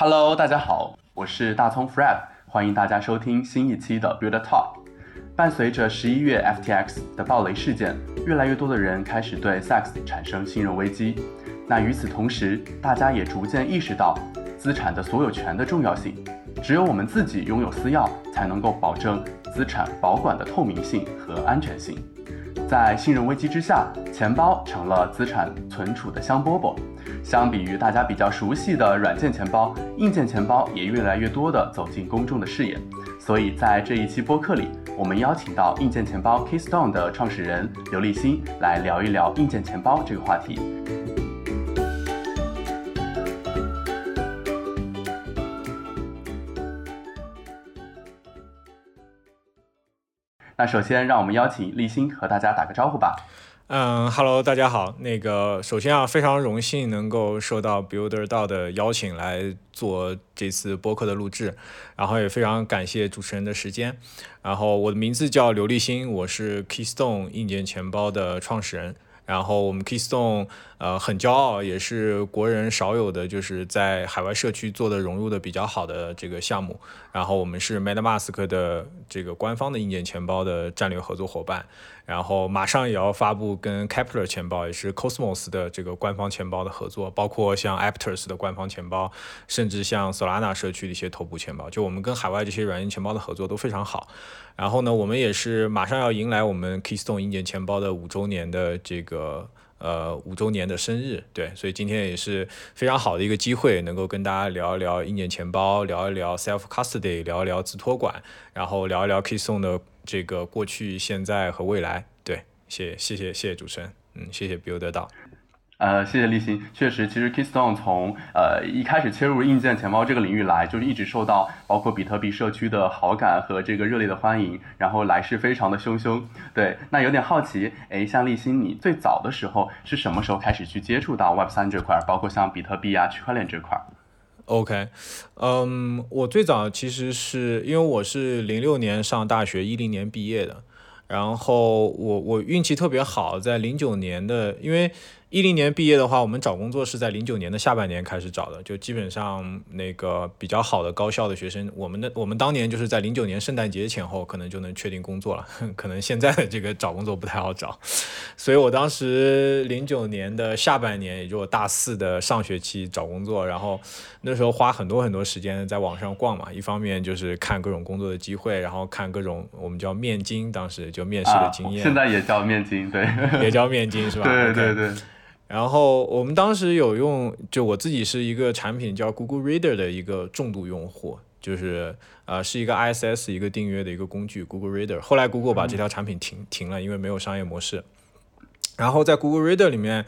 Hello，大家好，我是大葱 Fred，欢迎大家收听新一期的 Build Talk。伴随着十一月 FTX 的暴雷事件，越来越多的人开始对 Sex 产生信任危机。那与此同时，大家也逐渐意识到资产的所有权的重要性。只有我们自己拥有私钥，才能够保证资产保管的透明性和安全性。在信任危机之下，钱包成了资产存储的香饽饽。相比于大家比较熟悉的软件钱包，硬件钱包也越来越多地走进公众的视野。所以在这一期播客里，我们邀请到硬件钱包 Keystone 的创始人刘立新来聊一聊硬件钱包这个话题。那首先，让我们邀请立新和大家打个招呼吧。嗯，Hello，大家好。那个，首先啊，非常荣幸能够受到 Builder 道的邀请来做这次播客的录制，然后也非常感谢主持人的时间。然后我的名字叫刘立新，我是 Keystone 硬件钱包的创始人。然后我们 Keystone 呃很骄傲，也是国人少有的就是在海外社区做的融入的比较好的这个项目。然后我们是 MetaMask 的这个官方的硬件钱包的战略合作伙伴。然后马上也要发布跟 Kepler 钱包，也是 Cosmos 的这个官方钱包的合作，包括像 Aptos 的官方钱包，甚至像 Solana 社区的一些头部钱包。就我们跟海外这些软件钱包的合作都非常好。然后呢，我们也是马上要迎来我们 Keystone 硬件钱包的五周年的这个呃五周年的生日，对，所以今天也是非常好的一个机会，能够跟大家聊一聊硬件钱包，聊一聊 Self Custody，聊一聊自托管，然后聊一聊 Keystone 的这个过去、现在和未来。对，谢谢谢谢谢谢主持人，嗯，谢谢 Build 到。呃，谢谢立新。确实，其实 Keystone 从呃一开始切入硬件钱包这个领域来，就是一直受到包括比特币社区的好感和这个热烈的欢迎，然后来势非常的汹汹。对，那有点好奇，哎，像立新，你最早的时候是什么时候开始去接触到 Web 三这块，包括像比特币啊、区块链这块？OK，嗯，我最早其实是因为我是零六年上大学，一零年毕业的，然后我我运气特别好，在零九年的，因为。一零年毕业的话，我们找工作是在零九年的下半年开始找的，就基本上那个比较好的高校的学生，我们的我们当年就是在零九年圣诞节前后可能就能确定工作了，可能现在的这个找工作不太好找，所以我当时零九年的下半年，也就我大四的上学期找工作，然后那时候花很多很多时间在网上逛嘛，一方面就是看各种工作的机会，然后看各种我们叫面经，当时就面试的经验，现在也叫面经，对，也叫面经是吧？对 对对。然后我们当时有用，就我自己是一个产品叫 Google Reader 的一个重度用户，就是呃是一个 ISS 一个订阅的一个工具 Google Reader。后来 Google 把这条产品停停了，因为没有商业模式。然后在 Google Reader 里面。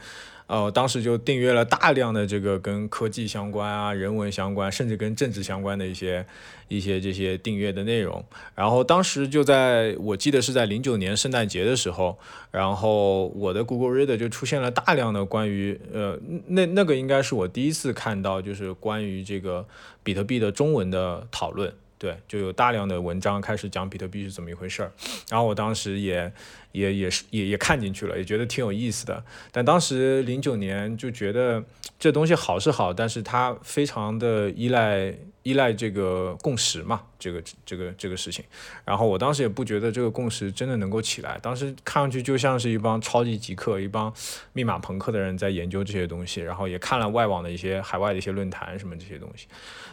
呃，当时就订阅了大量的这个跟科技相关啊、人文相关，甚至跟政治相关的一些一些这些订阅的内容。然后当时就在我记得是在零九年圣诞节的时候，然后我的 Google Reader 就出现了大量的关于呃那那个应该是我第一次看到就是关于这个比特币的中文的讨论。对，就有大量的文章开始讲比特币是怎么一回事儿，然后我当时也也也是也也看进去了，也觉得挺有意思的。但当时零九年就觉得这东西好是好，但是它非常的依赖依赖这个共识嘛，这个这个这个事情。然后我当时也不觉得这个共识真的能够起来，当时看上去就像是一帮超级极客、一帮密码朋克的人在研究这些东西，然后也看了外网的一些海外的一些论坛什么这些东西。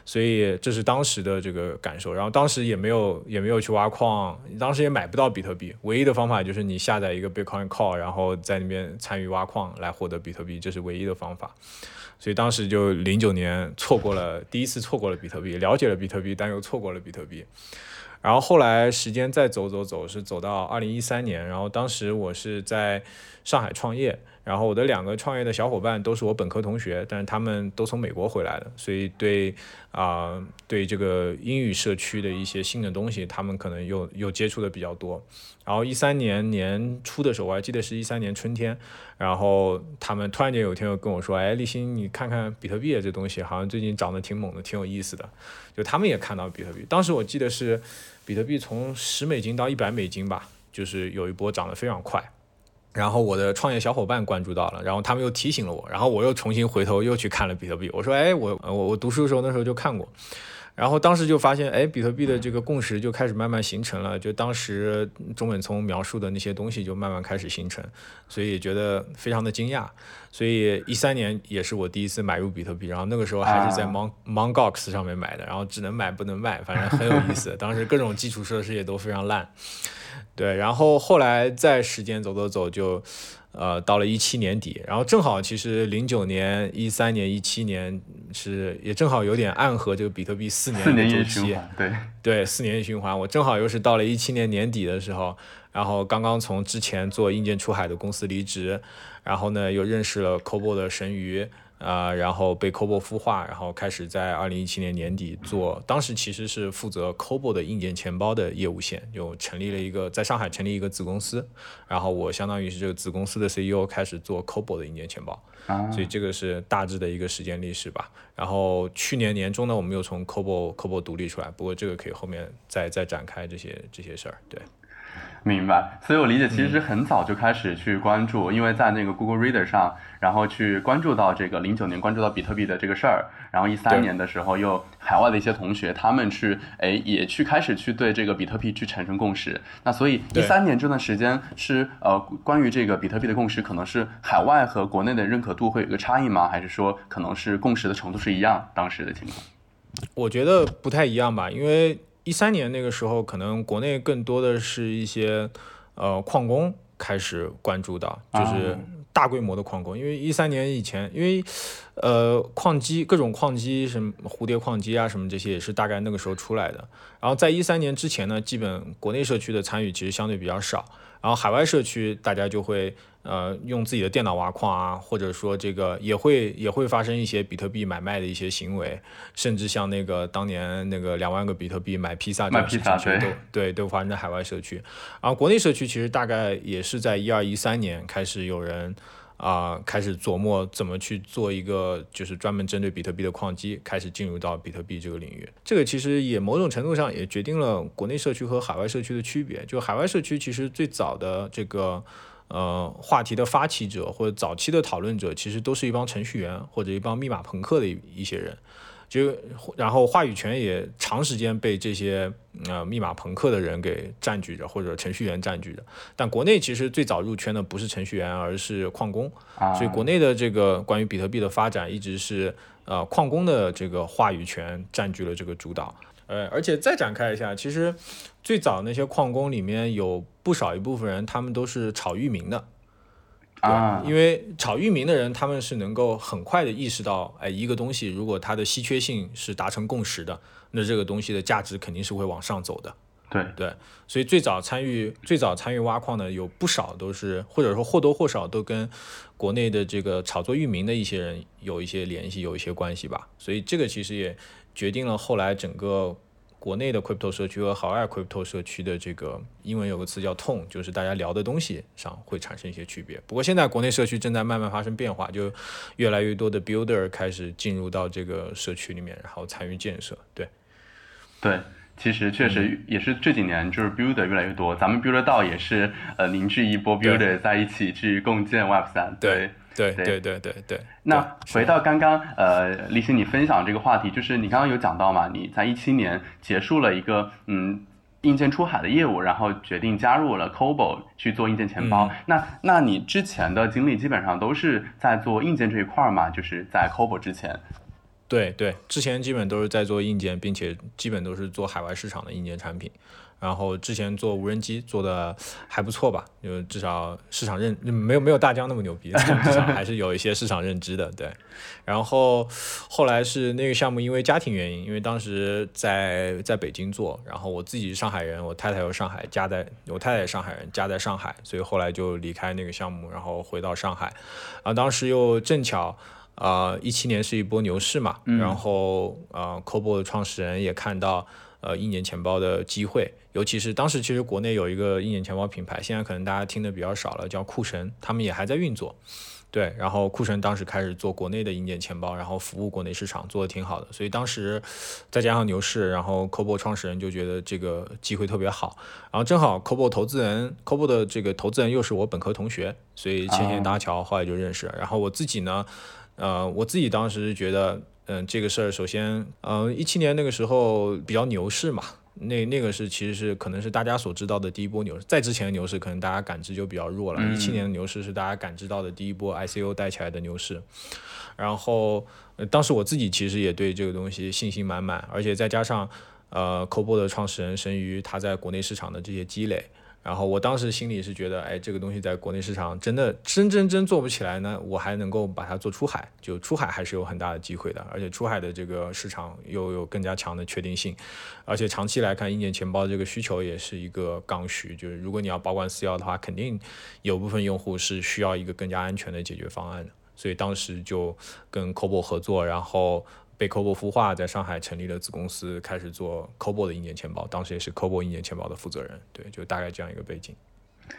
所以这是当时的这个感受，然后当时也没有也没有去挖矿，当时也买不到比特币，唯一的方法就是你下载一个 Bitcoin Core，然后在那边参与挖矿来获得比特币，这是唯一的方法。所以当时就零九年错过了第一次错过了比特币，了解了比特币，但又错过了比特币。然后后来时间再走走走，是走到二零一三年，然后当时我是在上海创业。然后我的两个创业的小伙伴都是我本科同学，但是他们都从美国回来的，所以对啊对这个英语社区的一些新的东西，他们可能又又接触的比较多。然后一三年年初的时候，我还记得是一三年春天，然后他们突然间有一天又跟我说：“哎，立新，你看看比特币这东西，好像最近涨得挺猛的，挺有意思的。”就他们也看到比特币，当时我记得是比特币从十美金到一百美金吧，就是有一波涨得非常快。然后我的创业小伙伴关注到了，然后他们又提醒了我，然后我又重新回头又去看了比特币。我说，哎，我我我读书的时候那时候就看过，然后当时就发现，哎，比特币的这个共识就开始慢慢形成了，就当时中本聪描述的那些东西就慢慢开始形成，所以觉得非常的惊讶。所以一三年也是我第一次买入比特币，然后那个时候还是在 Mon Mongox 上面买的，然后只能买不能卖，反正很有意思。当时各种基础设施也都非常烂。对，然后后来再时间走走走，就，呃，到了一七年底，然后正好其实零九年、一三年、一七年是也正好有点暗合这个比特币四年的周期，对对，四年一循环，我正好又是到了一七年年底的时候，然后刚刚从之前做硬件出海的公司离职，然后呢又认识了 Cobo 的神鱼。啊，然后被 Cobo 孵化，然后开始在二零一七年年底做，当时其实是负责 Cobo 的硬件钱包的业务线，就成立了一个在上海成立一个子公司，然后我相当于是这个子公司的 CEO，开始做 Cobo 的硬件钱包，所以这个是大致的一个时间历史吧。然后去年年中呢，我们又从 Cobo Cobo 独立出来，不过这个可以后面再再展开这些这些事儿，对。明白，所以我理解，其实是很早就开始去关注，因为在那个 Google Reader 上，然后去关注到这个零九年关注到比特币的这个事儿，然后一三年的时候，又海外的一些同学他们去，哎，也去开始去对这个比特币去产生共识。那所以一三年这段时间是呃，关于这个比特币的共识，可能是海外和国内的认可度会有一个差异吗？还是说可能是共识的程度是一样？当时的情况？我觉得不太一样吧，因为。一三年那个时候，可能国内更多的是一些呃矿工开始关注到，就是大规模的矿工。因为一三年以前，因为呃矿机各种矿机，什么蝴蝶矿机啊，什么这些也是大概那个时候出来的。然后在一三年之前呢，基本国内社区的参与其实相对比较少，然后海外社区大家就会。呃，用自己的电脑挖矿啊，或者说这个也会也会发生一些比特币买卖的一些行为，甚至像那个当年那个两万个比特币买披萨这种事情，都对都发生在海外社区。然后国内社区其实大概也是在一二一三年开始有人啊开始琢磨怎么去做一个就是专门针对比特币的矿机，开始进入到比特币这个领域。这个其实也某种程度上也决定了国内社区和海外社区的区别。就海外社区其实最早的这个。呃，话题的发起者或者早期的讨论者，其实都是一帮程序员或者一帮密码朋克的一一些人，就然后话语权也长时间被这些呃密码朋克的人给占据着，或者程序员占据着。但国内其实最早入圈的不是程序员，而是矿工，所以国内的这个关于比特币的发展，一直是呃矿工的这个话语权占据了这个主导。呃，而且再展开一下，其实最早那些矿工里面有不少一部分人，他们都是炒域名的，啊，因为炒域名的人，他们是能够很快的意识到，哎，一个东西如果它的稀缺性是达成共识的，那这个东西的价值肯定是会往上走的。对对，所以最早参与最早参与挖矿的有不少都是，或者说或多或少都跟国内的这个炒作域名的一些人有一些联系，有一些关系吧。所以这个其实也。决定了后来整个国内的 crypto 社区和海外 crypto 社区的这个英文有个词叫 tone，就是大家聊的东西上会产生一些区别。不过现在国内社区正在慢慢发生变化，就越来越多的 builder 开始进入到这个社区里面，然后参与建设。对，对，其实确实也是这几年就是 builder 越来越多，咱们 builder 道也是呃凝聚一波 builder 在一起去共建 Web 三。对。对对对对对。那回到刚刚，呃，李欣你分享这个话题，就是你刚刚有讲到嘛，你在一七年结束了一个嗯硬件出海的业务，然后决定加入了 Cobo 去做硬件钱包。那那你之前的经历基本上都是在做硬件这一块儿嘛？就是在 Cobo 之前。对对，之前基本都是在做硬件，并且基本都是做海外市场的硬件产品。然后之前做无人机做的还不错吧，就至少市场认没有没有大疆那么牛逼，至少还是有一些市场认知的，对。然后后来是那个项目因为家庭原因，因为当时在在北京做，然后我自己是上海人，我太太又上海，家在我太太上海人，家在上海，所以后来就离开那个项目，然后回到上海。然后当时又正巧啊，一七年是一波牛市嘛，然后啊，Cobo 的创始人也看到。呃，一年钱包的机会，尤其是当时其实国内有一个一年钱包品牌，现在可能大家听的比较少了，叫酷神，他们也还在运作。对，然后酷神当时开始做国内的硬件钱包，然后服务国内市场，做的挺好的。所以当时再加上牛市，然后 Cobo 创始人就觉得这个机会特别好。然后正好 Cobo 投资人，Cobo 的这个投资人又是我本科同学，所以牵线搭桥，后来就认识。然后我自己呢，呃，我自己当时觉得，嗯，这个事儿首先，嗯，一七年那个时候比较牛市嘛。那那个是其实是可能是大家所知道的第一波牛市，在之前的牛市可能大家感知就比较弱了。一七年的牛市是大家感知到的第一波 ICO 带起来的牛市，然后当时我自己其实也对这个东西信心满满，而且再加上呃 Cobo 的创始人神鱼他在国内市场的这些积累。然后我当时心里是觉得，哎，这个东西在国内市场真的真真真做不起来呢，我还能够把它做出海，就出海还是有很大的机会的，而且出海的这个市场又有更加强的确定性，而且长期来看，硬件钱包这个需求也是一个刚需，就是如果你要保管私钥的话，肯定有部分用户是需要一个更加安全的解决方案的，所以当时就跟 Cobo 合作，然后。被 Cobo 孵化，在上海成立了子公司，开始做 Cobo 的硬件钱包，当时也是 Cobo 硬件钱包的负责人，对，就大概这样一个背景。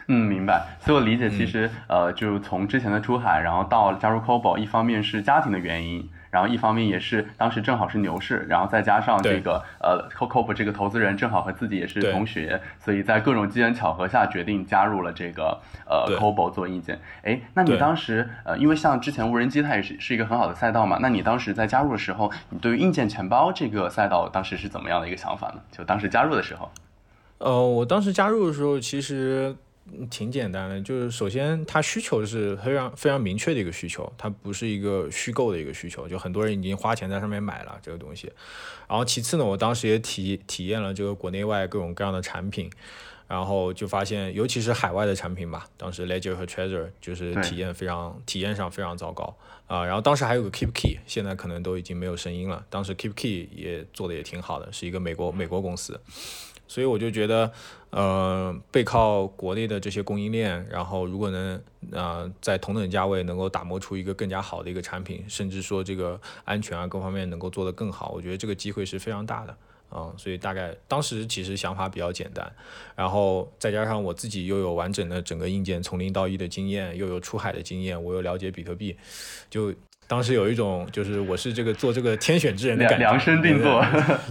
嗯，明白。所以我理解，其实呃，就从之前的出海，然后到加入 Cobo，一方面是家庭的原因。然后一方面也是当时正好是牛市，然后再加上这个呃 c o c o b 这个投资人正好和自己也是同学，所以在各种机缘巧合下决定加入了这个呃 c o b o 做硬件。哎，那你当时呃，因为像之前无人机它也是是一个很好的赛道嘛，那你当时在加入的时候，你对于硬件钱包这个赛道当时是怎么样的一个想法呢？就当时加入的时候，呃，我当时加入的时候其实。挺简单的，就是首先它需求是非常非常明确的一个需求，它不是一个虚构的一个需求，就很多人已经花钱在上面买了这个东西。然后其次呢，我当时也体体验了这个国内外各种各样的产品，然后就发现，尤其是海外的产品吧，当时 Ledger 和 Treasure 就是体验非常体验上非常糟糕啊。然后当时还有个 Keep Key，现在可能都已经没有声音了。当时 Keep Key 也做的也挺好的，是一个美国美国公司。所以我就觉得，呃，背靠国内的这些供应链，然后如果能，呃，在同等价位能够打磨出一个更加好的一个产品，甚至说这个安全啊各方面能够做得更好，我觉得这个机会是非常大的，啊，所以大概当时其实想法比较简单，然后再加上我自己又有完整的整个硬件从零到一的经验，又有出海的经验，我又了解比特币，就。当时有一种就是我是这个做这个天选之人的感觉，量身定做，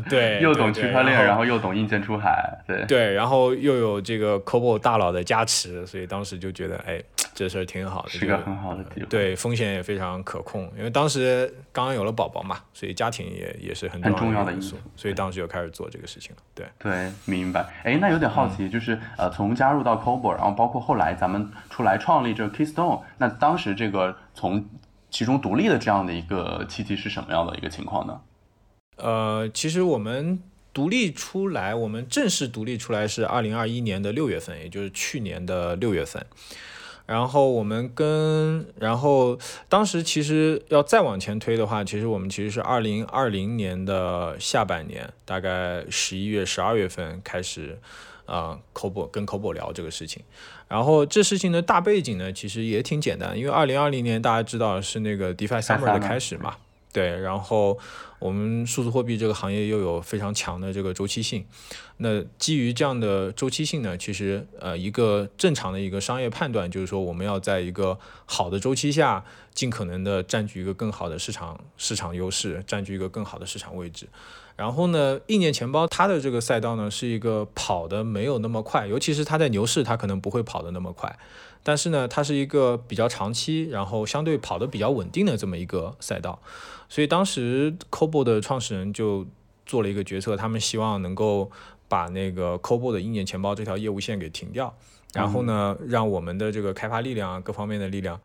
对，又懂区块链，然后又懂硬件出海，对，对，然后又有这个 Cobo 大佬的加持，所以当时就觉得，哎，这事儿挺好的，是个很好的机会，对，风险也非常可控，因为当时刚刚有了宝宝嘛，所以家庭也也是很重要的因素，所以当时就开始做这个事情了，对，对，明白。哎，那有点好奇，就是呃，从加入到 Cobo，然后包括后来咱们出来创立这个 Keystone，那当时这个从其中独立的这样的一个契机是什么样的一个情况呢？呃，其实我们独立出来，我们正式独立出来是二零二一年的六月份，也就是去年的六月份。然后我们跟，然后当时其实要再往前推的话，其实我们其实是二零二零年的下半年，大概十一月、十二月份开始。啊 c o b o 跟 c o b o 聊这个事情，然后这事情的大背景呢，其实也挺简单，因为二零二零年大家知道是那个 DeFi Summer 的开始嘛，对，然后我们数字货币这个行业又有非常强的这个周期性，那基于这样的周期性呢，其实呃一个正常的一个商业判断就是说，我们要在一个好的周期下，尽可能的占据一个更好的市场市场优势，占据一个更好的市场位置。然后呢，硬件钱包它的这个赛道呢，是一个跑的没有那么快，尤其是它在牛市，它可能不会跑的那么快。但是呢，它是一个比较长期，然后相对跑的比较稳定的这么一个赛道。所以当时 Cobo 的创始人就做了一个决策，他们希望能够把那个 Cobo 的硬件钱包这条业务线给停掉，然后呢，让我们的这个开发力量啊，各方面的力量。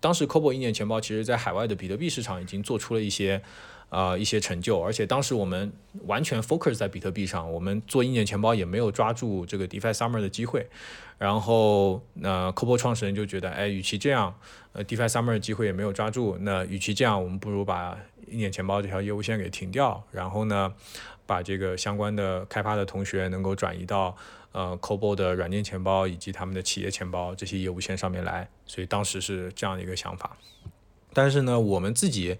当时 Cobo 硬件钱包其实在海外的比特币市场已经做出了一些。啊，一些成就，而且当时我们完全 focus 在比特币上，我们做硬件钱包也没有抓住这个 DeFi Summer 的机会。然后，那 Cobo 创始人就觉得，哎，与其这样，呃，DeFi Summer 的机会也没有抓住，那与其这样，我们不如把硬件钱包这条业务线给停掉，然后呢，把这个相关的开发的同学能够转移到呃 Cobo 的软件钱包以及他们的企业钱包这些业务线上面来。所以当时是这样的一个想法。但是呢，我们自己，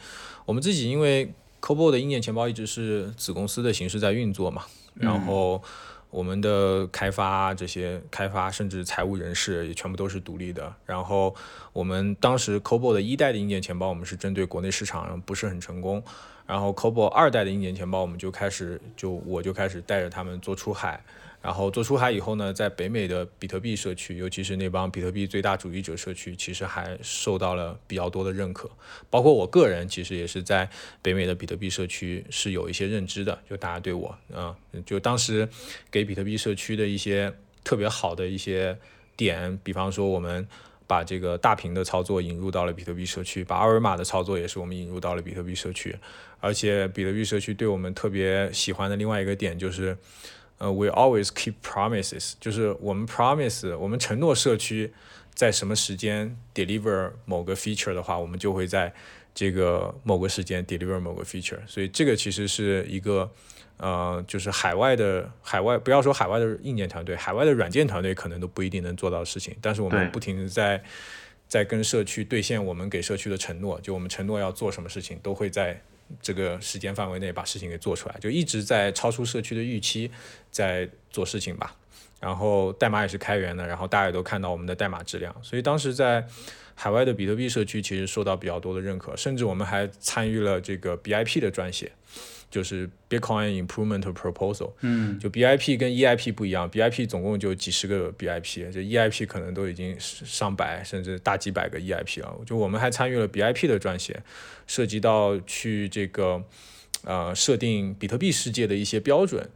我们自己因为 Cobo 的硬件钱包一直是子公司的形式在运作嘛，然后我们的开发这些开发甚至财务人士也全部都是独立的。然后我们当时 Cobo 的一代的硬件钱包，我们是针对国内市场不是很成功。然后 Cobo 二代的硬件钱包，我们就开始就我就开始带着他们做出海。然后做出海以后呢，在北美的比特币社区，尤其是那帮比特币最大主义者社区，其实还受到了比较多的认可。包括我个人，其实也是在北美的比特币社区是有一些认知的。就大家对我，啊，就当时给比特币社区的一些特别好的一些点，比方说我们把这个大屏的操作引入到了比特币社区，把二维码的操作也是我们引入到了比特币社区。而且比特币社区对我们特别喜欢的另外一个点就是。呃，we always keep promises，就是我们 promise，我们承诺社区在什么时间 deliver 某个 feature 的话，我们就会在这个某个时间 deliver 某个 feature。所以这个其实是一个，呃，就是海外的海外，不要说海外的硬件团队，海外的软件团队可能都不一定能做到的事情。但是我们不停的在在跟社区兑现我们给社区的承诺，就我们承诺要做什么事情，都会在。这个时间范围内把事情给做出来，就一直在超出社区的预期，在做事情吧。然后代码也是开源的，然后大家也都看到我们的代码质量，所以当时在海外的比特币社区其实受到比较多的认可，甚至我们还参与了这个 BIP 的撰写。就是 Bitcoin Improvement Proposal，嗯，就 BIP 跟 EIP 不一样，BIP 总共就几十个 BIP，这 EIP 可能都已经上百甚至大几百个 EIP 了。就我们还参与了 BIP 的撰写，涉及到去这个呃设定比特币世界的一些标准。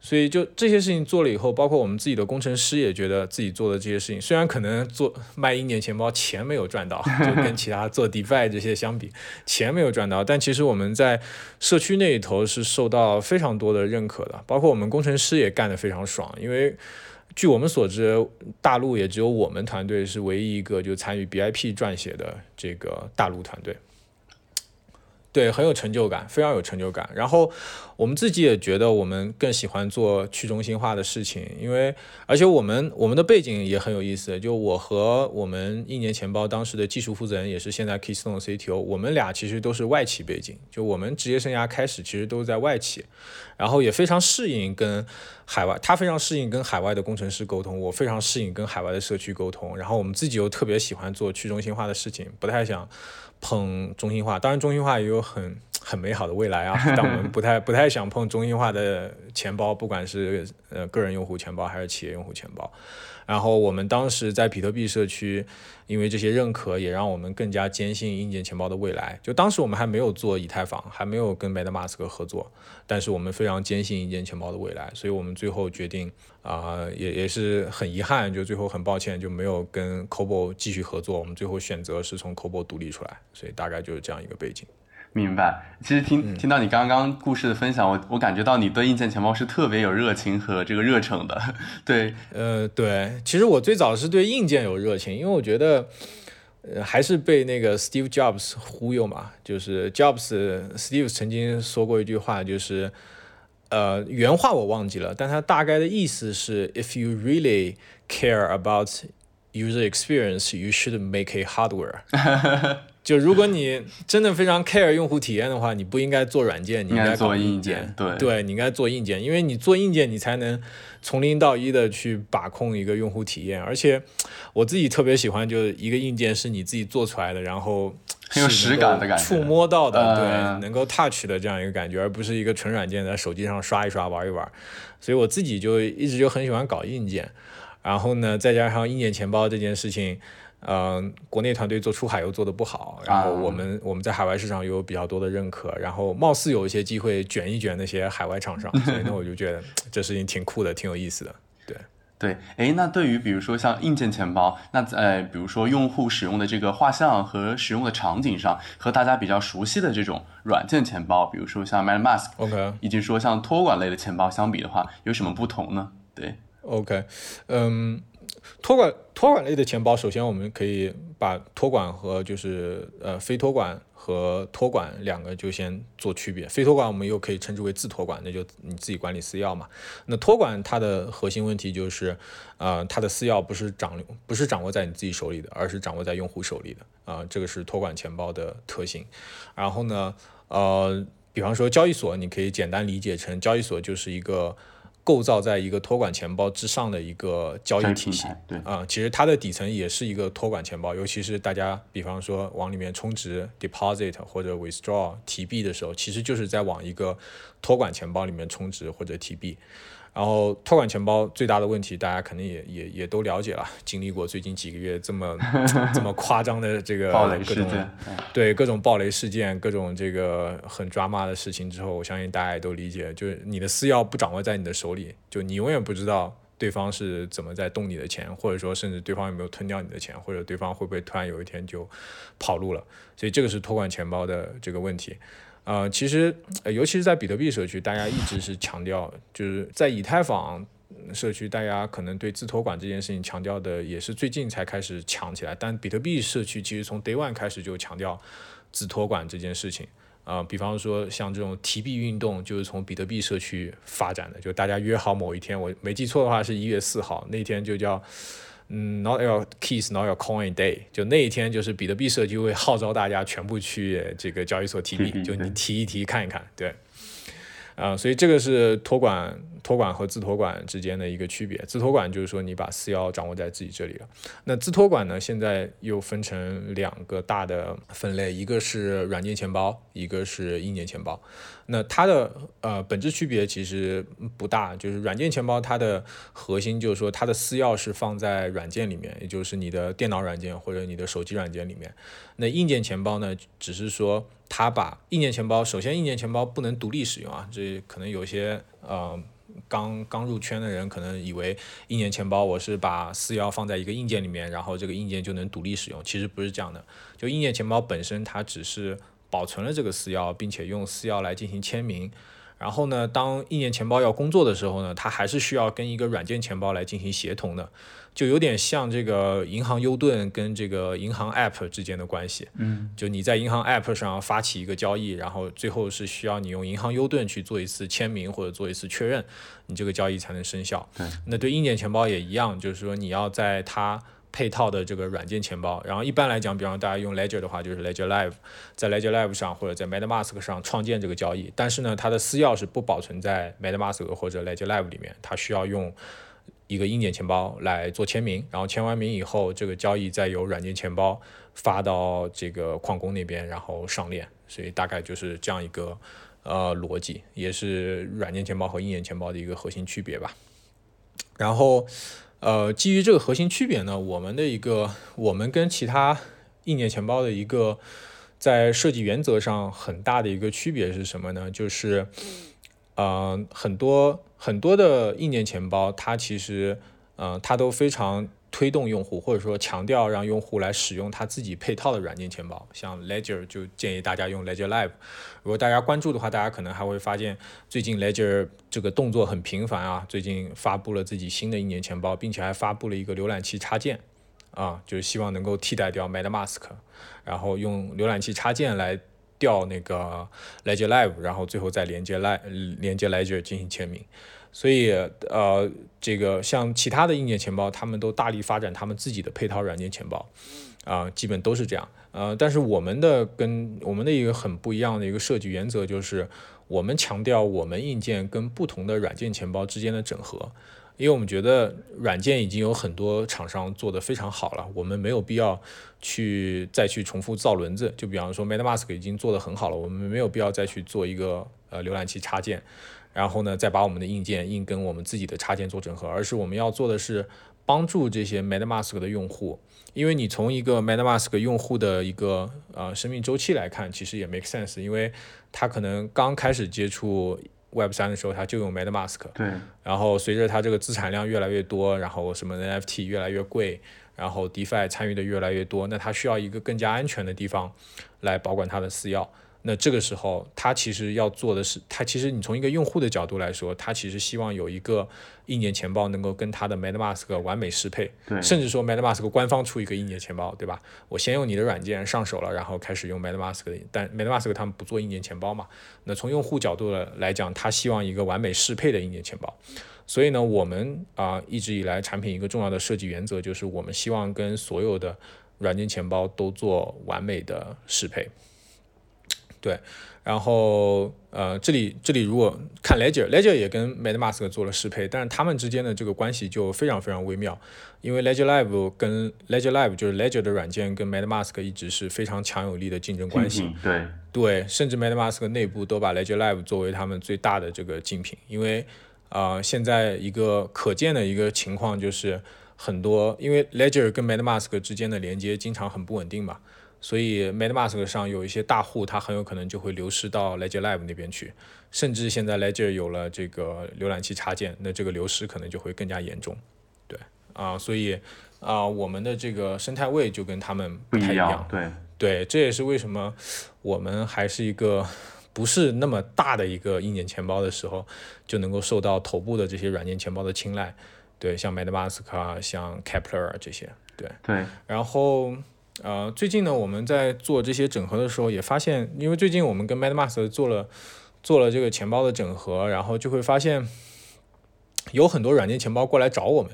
所以就这些事情做了以后，包括我们自己的工程师也觉得自己做的这些事情，虽然可能做卖一年钱包钱没有赚到，就跟其他做 DeFi 这些相比，钱没有赚到，但其实我们在社区那一头是受到非常多的认可的，包括我们工程师也干得非常爽，因为据我们所知，大陆也只有我们团队是唯一一个就参与 BIP 撰写的这个大陆团队。对，很有成就感，非常有成就感。然后我们自己也觉得，我们更喜欢做去中心化的事情，因为而且我们我们的背景也很有意思。就我和我们一年钱包当时的技术负责人，也是现在 Keystone CTO，我们俩其实都是外企背景。就我们职业生涯开始其实都是在外企，然后也非常适应跟海外，他非常适应跟海外的工程师沟通，我非常适应跟海外的社区沟通。然后我们自己又特别喜欢做去中心化的事情，不太想。捧中心化，当然中心化也有很很美好的未来啊，但我们不太不太想碰中心化的钱包，不管是呃个人用户钱包还是企业用户钱包。然后我们当时在比特币社区，因为这些认可，也让我们更加坚信硬件钱包的未来。就当时我们还没有做以太坊，还没有跟 MetaMask 合作，但是我们非常坚信硬件钱包的未来，所以我们最后决定啊，也也是很遗憾，就最后很抱歉就没有跟 Cobo 继续合作。我们最后选择是从 Cobo 独立出来，所以大概就是这样一个背景。明白，其实听听到你刚刚故事的分享，我我感觉到你对硬件钱包是特别有热情和这个热忱的。对，呃，对，其实我最早是对硬件有热情，因为我觉得，呃，还是被那个 Steve Jobs 忽悠嘛。就是 Jobs，Steve 曾经说过一句话，就是，呃，原话我忘记了，但他大概的意思是，If you really care about user experience, you should make a hardware。就如果你真的非常 care 用户体验的话，你不应该做软件，你应该做硬件。对，对你应该做硬件，因为你做硬件，你才能从零到一的去把控一个用户体验。而且我自己特别喜欢，就是一个硬件是你自己做出来的，然后很有实感的感觉，触摸到的，对，能够 touch 的这样一个感觉，而不是一个纯软件在手机上刷一刷玩一玩。所以我自己就一直就很喜欢搞硬件，然后呢，再加上硬件钱包这件事情。嗯，国内团队做出海又做的不好，然后我们我们在海外市场又有比较多的认可，然后貌似有一些机会卷一卷那些海外厂商，所以那我就觉得这事情挺酷的，挺有意思的。对对，哎，那对于比如说像硬件钱包，那在比如说用户使用的这个画像和使用的场景上，和大家比较熟悉的这种软件钱包，比如说像 MetaMask，OK，以及说像托管类的钱包相比的话，有什么不同呢？对，OK，嗯。托管托管类的钱包，首先我们可以把托管和就是呃非托管和托管两个就先做区别。非托管我们又可以称之为自托管，那就你自己管理私钥嘛。那托管它的核心问题就是，呃，它的私钥不是掌不是掌握在你自己手里的，而是掌握在用户手里的啊，这个是托管钱包的特性。然后呢，呃，比方说交易所，你可以简单理解成交易所就是一个。构造在一个托管钱包之上的一个交易体系。对啊，其实它的底层也是一个托管钱包，尤其是大家比方说往里面充值、deposit 或者 withdraw 提币的时候，其实就是在往一个托管钱包里面充值或者提币。然后托管钱包最大的问题，大家肯定也也也都了解了，经历过最近几个月这么 这么夸张的这个各种对各种暴雷事件、各种这个很抓马的事情之后，我相信大家也都理解，就是你的私钥不掌握在你的手里，就你永远不知道对方是怎么在动你的钱，或者说甚至对方有没有吞掉你的钱，或者对方会不会突然有一天就跑路了，所以这个是托管钱包的这个问题。呃，其实，尤其是在比特币社区，大家一直是强调，就是在以太坊社区，大家可能对自托管这件事情强调的也是最近才开始强起来。但比特币社区其实从 Day One 开始就强调自托管这件事情。啊，比方说像这种提币运动，就是从比特币社区发展的，就大家约好某一天，我没记错的话是一月四号那天就叫。嗯，Not your keys, not your coin day。就那一天，就是比特币社区会号召大家全部去这个交易所提币，就你提一提看一看，对。啊，所以这个是托管、托管和自托管之间的一个区别。自托管就是说你把私钥掌握在自己这里了。那自托管呢，现在又分成两个大的分类，一个是软件钱包，一个是硬件钱包。那它的呃本质区别其实不大，就是软件钱包它的核心就是说它的私钥是放在软件里面，也就是你的电脑软件或者你的手机软件里面。那硬件钱包呢，只是说它把硬件钱包，首先硬件钱包不能独立使用啊，这可能有些呃刚刚入圈的人可能以为硬件钱包我是把四幺放在一个硬件里面，然后这个硬件就能独立使用，其实不是这样的，就硬件钱包本身它只是。保存了这个四幺，并且用四幺来进行签名。然后呢，当硬件钱包要工作的时候呢，它还是需要跟一个软件钱包来进行协同的，就有点像这个银行 U 盾跟这个银行 App 之间的关系。嗯，就你在银行 App 上发起一个交易，然后最后是需要你用银行 U 盾去做一次签名或者做一次确认，你这个交易才能生效。对，那对硬件钱包也一样，就是说你要在它。配套的这个软件钱包，然后一般来讲，比方大家用 Ledger 的话，就是 Ledger Live，在 Ledger Live 上或者在 MetaMask 上创建这个交易，但是呢，它的私钥是不保存在 MetaMask 或者 Ledger Live 里面，它需要用一个硬件钱包来做签名，然后签完名以后，这个交易再由软件钱包发到这个矿工那边，然后上链，所以大概就是这样一个呃逻辑，也是软件钱包和硬件钱包的一个核心区别吧，然后。呃，基于这个核心区别呢，我们的一个，我们跟其他硬件钱包的一个在设计原则上很大的一个区别是什么呢？就是，呃，很多很多的硬件钱包，它其实，呃，它都非常。推动用户，或者说强调让用户来使用它自己配套的软件钱包，像 Ledger 就建议大家用 Ledger Live。如果大家关注的话，大家可能还会发现，最近 Ledger 这个动作很频繁啊，最近发布了自己新的一年钱包，并且还发布了一个浏览器插件，啊，就是希望能够替代掉 MetaMask，然后用浏览器插件来调那个 Ledger Live，然后最后再连接 Live 连接 Ledger 进行签名。所以，呃，这个像其他的硬件钱包，他们都大力发展他们自己的配套软件钱包，啊，基本都是这样。呃，但是我们的跟我们的一个很不一样的一个设计原则就是，我们强调我们硬件跟不同的软件钱包之间的整合，因为我们觉得软件已经有很多厂商做得非常好了，我们没有必要去再去重复造轮子。就比方说，MetaMask 已经做得很好了，我们没有必要再去做一个呃浏览器插件。然后呢，再把我们的硬件硬跟我们自己的插件做整合，而是我们要做的是帮助这些 MetaMask 的用户，因为你从一个 MetaMask 用户的一个呃生命周期来看，其实也 make sense，因为他可能刚开始接触 Web 三的时候，他就用 MetaMask，对，然后随着他这个资产量越来越多，然后什么 NFT 越来越贵，然后 DeFi 参与的越来越多，那他需要一个更加安全的地方来保管他的私钥。那这个时候，他其实要做的是，他其实你从一个用户的角度来说，他其实希望有一个硬件钱包能够跟他的 MetaMask 完美适配，甚至说 MetaMask 官方出一个硬件钱包，对吧？我先用你的软件上手了，然后开始用 MetaMask 的，但 MetaMask 他们不做硬件钱包嘛？那从用户角度来讲，他希望一个完美适配的硬件钱包，所以呢，我们啊一直以来产品一个重要的设计原则就是，我们希望跟所有的软件钱包都做完美的适配。对，然后呃，这里这里如果看 Ledger，Ledger 也跟 MetaMask 做了适配，但是他们之间的这个关系就非常非常微妙，因为 Ledger Live 跟 Ledger Live 就是 Ledger 的软件跟 MetaMask 一直是非常强有力的竞争关系。对对，甚至 MetaMask 内部都把 Ledger Live 作为他们最大的这个竞品，因为啊，现在一个可见的一个情况就是很多，因为 Ledger 跟 MetaMask 之间的连接经常很不稳定嘛。所以，MetaMask 上有一些大户，它很有可能就会流失到 Ledger Live 那边去，甚至现在 Ledger 有了这个浏览器插件，那这个流失可能就会更加严重。对，啊，所以啊，我们的这个生态位就跟他们不太一样。对，对，这也是为什么我们还是一个不是那么大的一个硬件钱包的时候，就能够受到头部的这些软件钱包的青睐。对，像 MetaMask 啊，像 Kepler 这些。对，对，然后。呃，最近呢，我们在做这些整合的时候，也发现，因为最近我们跟 MetaMask 做了做了这个钱包的整合，然后就会发现有很多软件钱包过来找我们，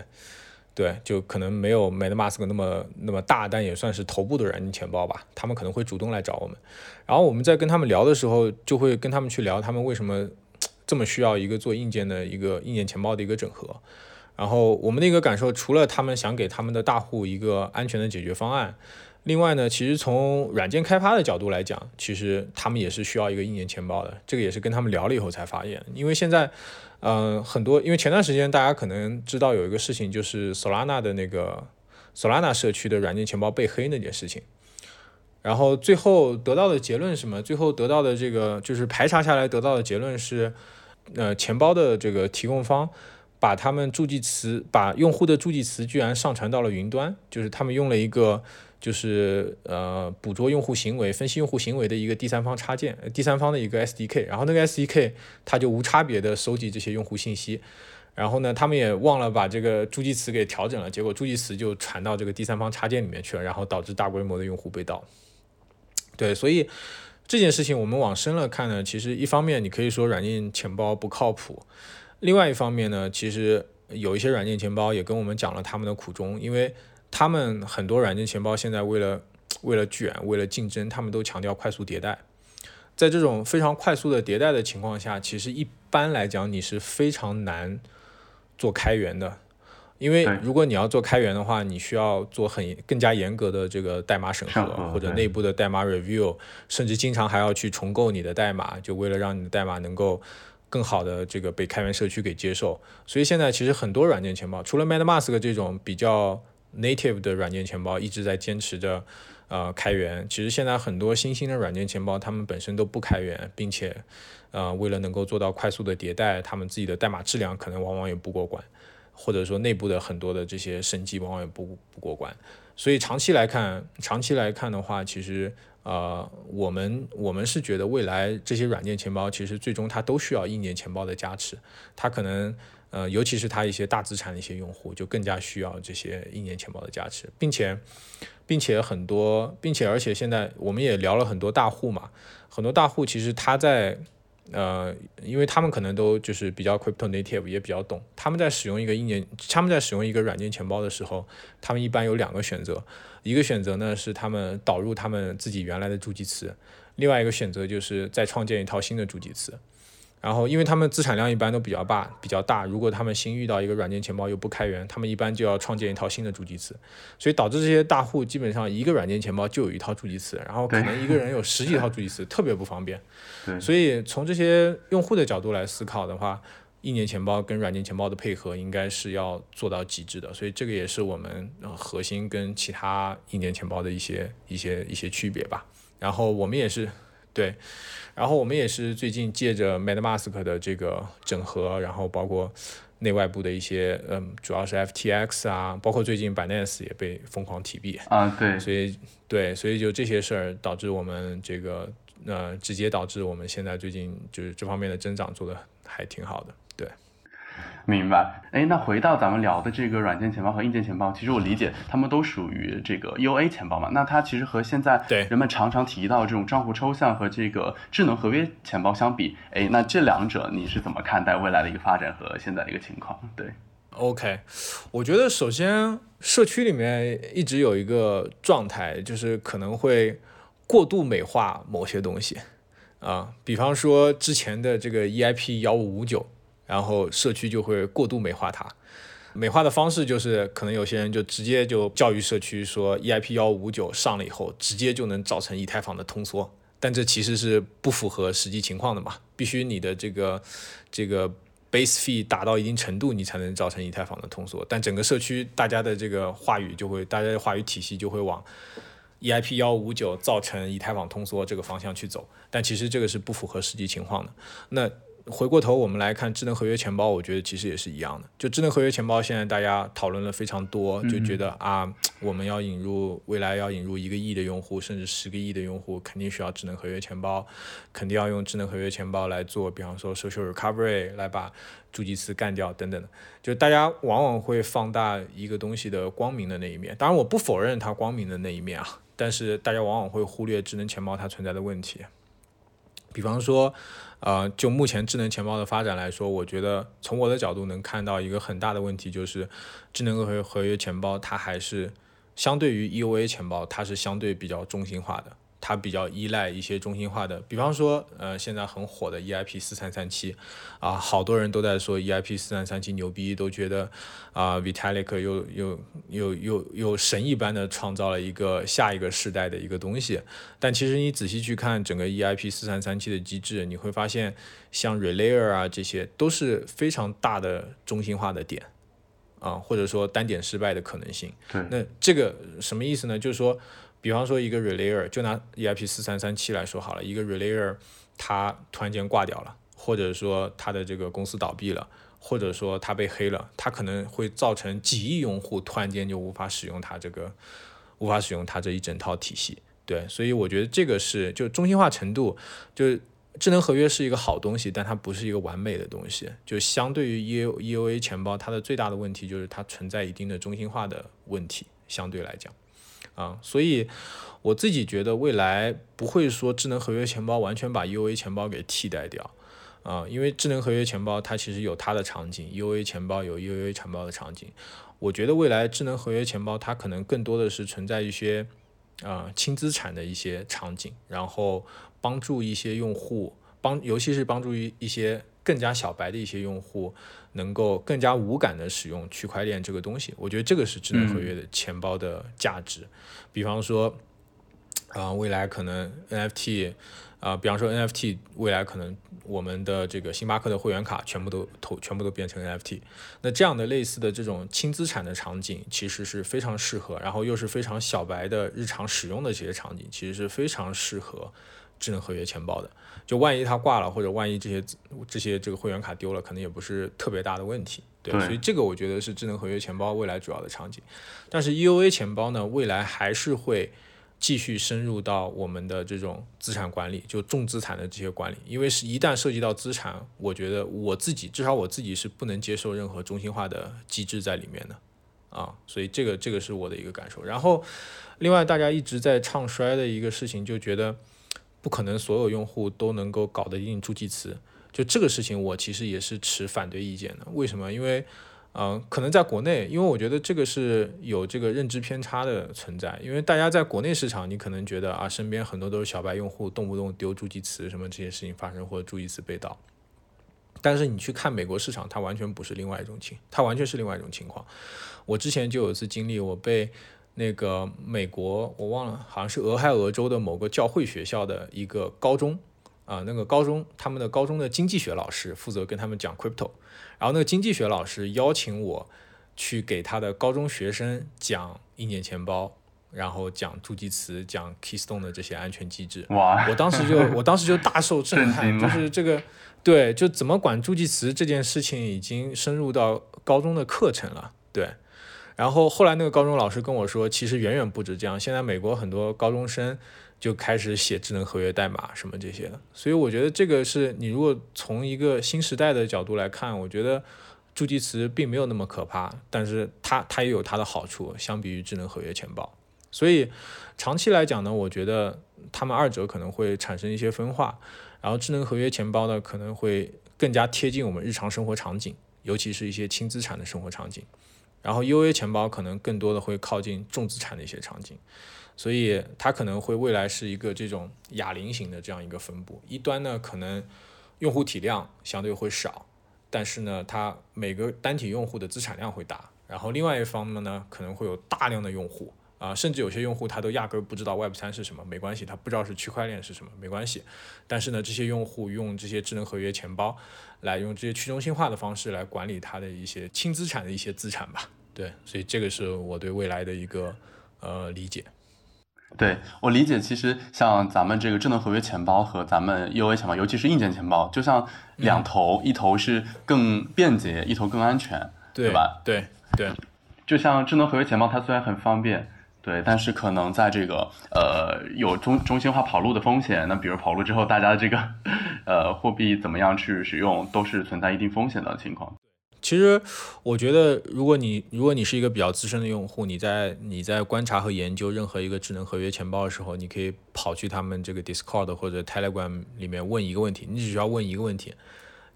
对，就可能没有 MetaMask 那么那么大，但也算是头部的软件钱包吧，他们可能会主动来找我们，然后我们在跟他们聊的时候，就会跟他们去聊他们为什么这么需要一个做硬件的一个硬件钱包的一个整合。然后我们的一个感受，除了他们想给他们的大户一个安全的解决方案。另外呢，其实从软件开发的角度来讲，其实他们也是需要一个硬件钱包的。这个也是跟他们聊了以后才发现，因为现在，嗯，很多，因为前段时间大家可能知道有一个事情，就是 Solana 的那个 Solana 社区的软件钱包被黑那件事情。然后最后得到的结论是什么？最后得到的这个就是排查下来得到的结论是，呃，钱包的这个提供方把他们助记词，把用户的助记词居然上传到了云端，就是他们用了一个。就是呃，捕捉用户行为、分析用户行为的一个第三方插件，第三方的一个 SDK，然后那个 SDK 它就无差别的收集这些用户信息，然后呢，他们也忘了把这个助记词给调整了，结果助记词就传到这个第三方插件里面去了，然后导致大规模的用户被盗。对，所以这件事情我们往深了看呢，其实一方面你可以说软件钱包不靠谱，另外一方面呢，其实有一些软件钱包也跟我们讲了他们的苦衷，因为。他们很多软件钱包现在为了 为了卷，为了竞争，他们都强调快速迭代。在这种非常快速的迭代的情况下，其实一般来讲你是非常难做开源的，因为如果你要做开源的话，你需要做很更加严格的这个代码审核或者内部的代码 review，甚至经常还要去重构你的代码，就为了让你的代码能够更好的这个被开源社区给接受。所以现在其实很多软件钱包，除了 MetaMask 这种比较。Native 的软件钱包一直在坚持着，呃，开源。其实现在很多新兴的软件钱包，他们本身都不开源，并且，呃，为了能够做到快速的迭代，他们自己的代码质量可能往往也不过关，或者说内部的很多的这些升级往往也不不过关。所以长期来看，长期来看的话，其实，呃，我们我们是觉得未来这些软件钱包其实最终它都需要硬件钱包的加持，它可能。呃，尤其是它一些大资产的一些用户，就更加需要这些硬件钱包的加持，并且，并且很多，并且而且现在我们也聊了很多大户嘛，很多大户其实他在，呃，因为他们可能都就是比较 crypto native，也比较懂，他们在使用一个硬件，他们在使用一个软件钱包的时候，他们一般有两个选择，一个选择呢是他们导入他们自己原来的助记词，另外一个选择就是再创建一套新的助记词。然后，因为他们资产量一般都比较大，比较大。如果他们新遇到一个软件钱包又不开源，他们一般就要创建一套新的助记词，所以导致这些大户基本上一个软件钱包就有一套助记词，然后可能一个人有十几套助记词，特别不方便。所以从这些用户的角度来思考的话，硬件钱包跟软件钱包的配合应该是要做到极致的。所以这个也是我们核心跟其他硬件钱包的一些一些一些区别吧。然后我们也是。对，然后我们也是最近借着 MetaMask 的这个整合，然后包括内外部的一些，嗯，主要是 FTX 啊，包括最近 Binance 也被疯狂提币啊，对，所以对，所以就这些事儿导致我们这个，呃，直接导致我们现在最近就是这方面的增长做的还挺好的，对。明白，哎，那回到咱们聊的这个软件钱包和硬件钱包，其实我理解他们都属于这个 UA 钱包嘛。那它其实和现在人们常常提到这种账户抽象和这个智能合约钱包相比，哎，那这两者你是怎么看待未来的一个发展和现在的一个情况？对，OK，我觉得首先社区里面一直有一个状态，就是可能会过度美化某些东西。啊，比方说之前的这个 EIP 幺五五九，然后社区就会过度美化它。美化的方式就是，可能有些人就直接就教育社区说，EIP 幺五五九上了以后，直接就能造成以太坊的通缩。但这其实是不符合实际情况的嘛？必须你的这个这个 base fee 达到一定程度，你才能造成以太坊的通缩。但整个社区大家的这个话语就会，大家的话语体系就会往 EIP 幺五九造成以太坊通缩这个方向去走。但其实这个是不符合实际情况的。那回过头，我们来看智能合约钱包，我觉得其实也是一样的。就智能合约钱包，现在大家讨论了非常多，就觉得啊，我们要引入，未来要引入一个亿的用户，甚至十个亿的用户，肯定需要智能合约钱包，肯定要用智能合约钱包来做，比方说 social recovery，来把助记词干掉等等的。就大家往往会放大一个东西的光明的那一面，当然我不否认它光明的那一面啊，但是大家往往会忽略智能钱包它存在的问题，比方说。呃，就目前智能钱包的发展来说，我觉得从我的角度能看到一个很大的问题，就是智能合合约钱包它还是相对于 EOA 钱包，它是相对比较中心化的。它比较依赖一些中心化的，比方说，呃，现在很火的 EIP 四三三七，啊，好多人都在说 EIP 四三三七牛逼，都觉得啊，Vitalik 又又又又又神一般的创造了一个下一个世代的一个东西。但其实你仔细去看整个 EIP 四三三七的机制，你会发现，像 Relayer 啊这些都是非常大的中心化的点，啊，或者说单点失败的可能性。对。那这个什么意思呢？就是说。比方说一个 relayer，就拿 EIP 四三三七来说好了，一个 relayer 它突然间挂掉了，或者说它的这个公司倒闭了，或者说它被黑了，它可能会造成几亿用户突然间就无法使用它这个，无法使用它这一整套体系。对，所以我觉得这个是就中心化程度，就智能合约是一个好东西，但它不是一个完美的东西。就相对于 E EOA 钱包，它的最大的问题就是它存在一定的中心化的问题，相对来讲。啊，所以我自己觉得未来不会说智能合约钱包完全把 U A 钱包给替代掉，啊，因为智能合约钱包它其实有它的场景，U A 钱包有 U A 钱包的场景。我觉得未来智能合约钱包它可能更多的是存在一些啊轻资产的一些场景，然后帮助一些用户帮，尤其是帮助于一些更加小白的一些用户。能够更加无感的使用区块链这个东西，我觉得这个是智能合约的钱包的价值。比方说，啊，未来可能 NFT，啊，比方说 NFT，未来可能我们的这个星巴克的会员卡全部都投，全部都变成 NFT。那这样的类似的这种轻资产的场景，其实是非常适合，然后又是非常小白的日常使用的这些场景，其实是非常适合智能合约钱包的。就万一它挂了，或者万一这些这些这个会员卡丢了，可能也不是特别大的问题，对。所以这个我觉得是智能合约钱包未来主要的场景。但是 EOA 钱包呢，未来还是会继续深入到我们的这种资产管理，就重资产的这些管理。因为是一旦涉及到资产，我觉得我自己至少我自己是不能接受任何中心化的机制在里面的啊。所以这个这个是我的一个感受。然后另外大家一直在唱衰的一个事情，就觉得。不可能所有用户都能够搞得定助记词，就这个事情我其实也是持反对意见的。为什么？因为，嗯，可能在国内，因为我觉得这个是有这个认知偏差的存在。因为大家在国内市场，你可能觉得啊，身边很多都是小白用户，动不动丢助记词什么这些事情发生，或者助记词被盗。但是你去看美国市场，它完全不是另外一种情，它完全是另外一种情况。我之前就有一次经历，我被。那个美国我忘了，好像是俄亥俄州的某个教会学校的一个高中啊，那个高中他们的高中的经济学老师负责跟他们讲 crypto，然后那个经济学老师邀请我去给他的高中学生讲硬件钱包，然后讲助记词，讲 Keystone 的这些安全机制。哇！我当时就 我当时就大受震撼，就是这个对，就怎么管助记词这件事情已经深入到高中的课程了，对。然后后来那个高中老师跟我说，其实远远不止这样。现在美国很多高中生就开始写智能合约代码什么这些的。所以我觉得这个是你如果从一个新时代的角度来看，我觉得助记词并没有那么可怕，但是它它也有它的好处，相比于智能合约钱包。所以长期来讲呢，我觉得他们二者可能会产生一些分化。然后智能合约钱包呢，可能会更加贴近我们日常生活场景，尤其是一些轻资产的生活场景。然后 UA 钱包可能更多的会靠近重资产的一些场景，所以它可能会未来是一个这种哑铃型的这样一个分布。一端呢，可能用户体量相对会少，但是呢，它每个单体用户的资产量会大。然后另外一方面呢，可能会有大量的用户。啊，甚至有些用户他都压根儿不知道 Web 三是什么，没关系，他不知道是区块链是什么，没关系。但是呢，这些用户用这些智能合约钱包，来用这些去中心化的方式来管理他的一些轻资产的一些资产吧。对，所以这个是我对未来的一个呃理解。对我理解，其实像咱们这个智能合约钱包和咱们 UA 钱包，尤其是硬件钱包，就像两头，一头是更便捷，一头更安全，对吧？对对，就像智能合约钱包，它虽然很方便。对，但是可能在这个呃有中中心化跑路的风险，那比如跑路之后，大家这个 呃货币怎么样去使用，都是存在一定风险的情况。其实我觉得，如果你如果你是一个比较资深的用户，你在你在观察和研究任何一个智能合约钱包的时候，你可以跑去他们这个 Discord 或者 Telegram 里面问一个问题，你只需要问一个问题，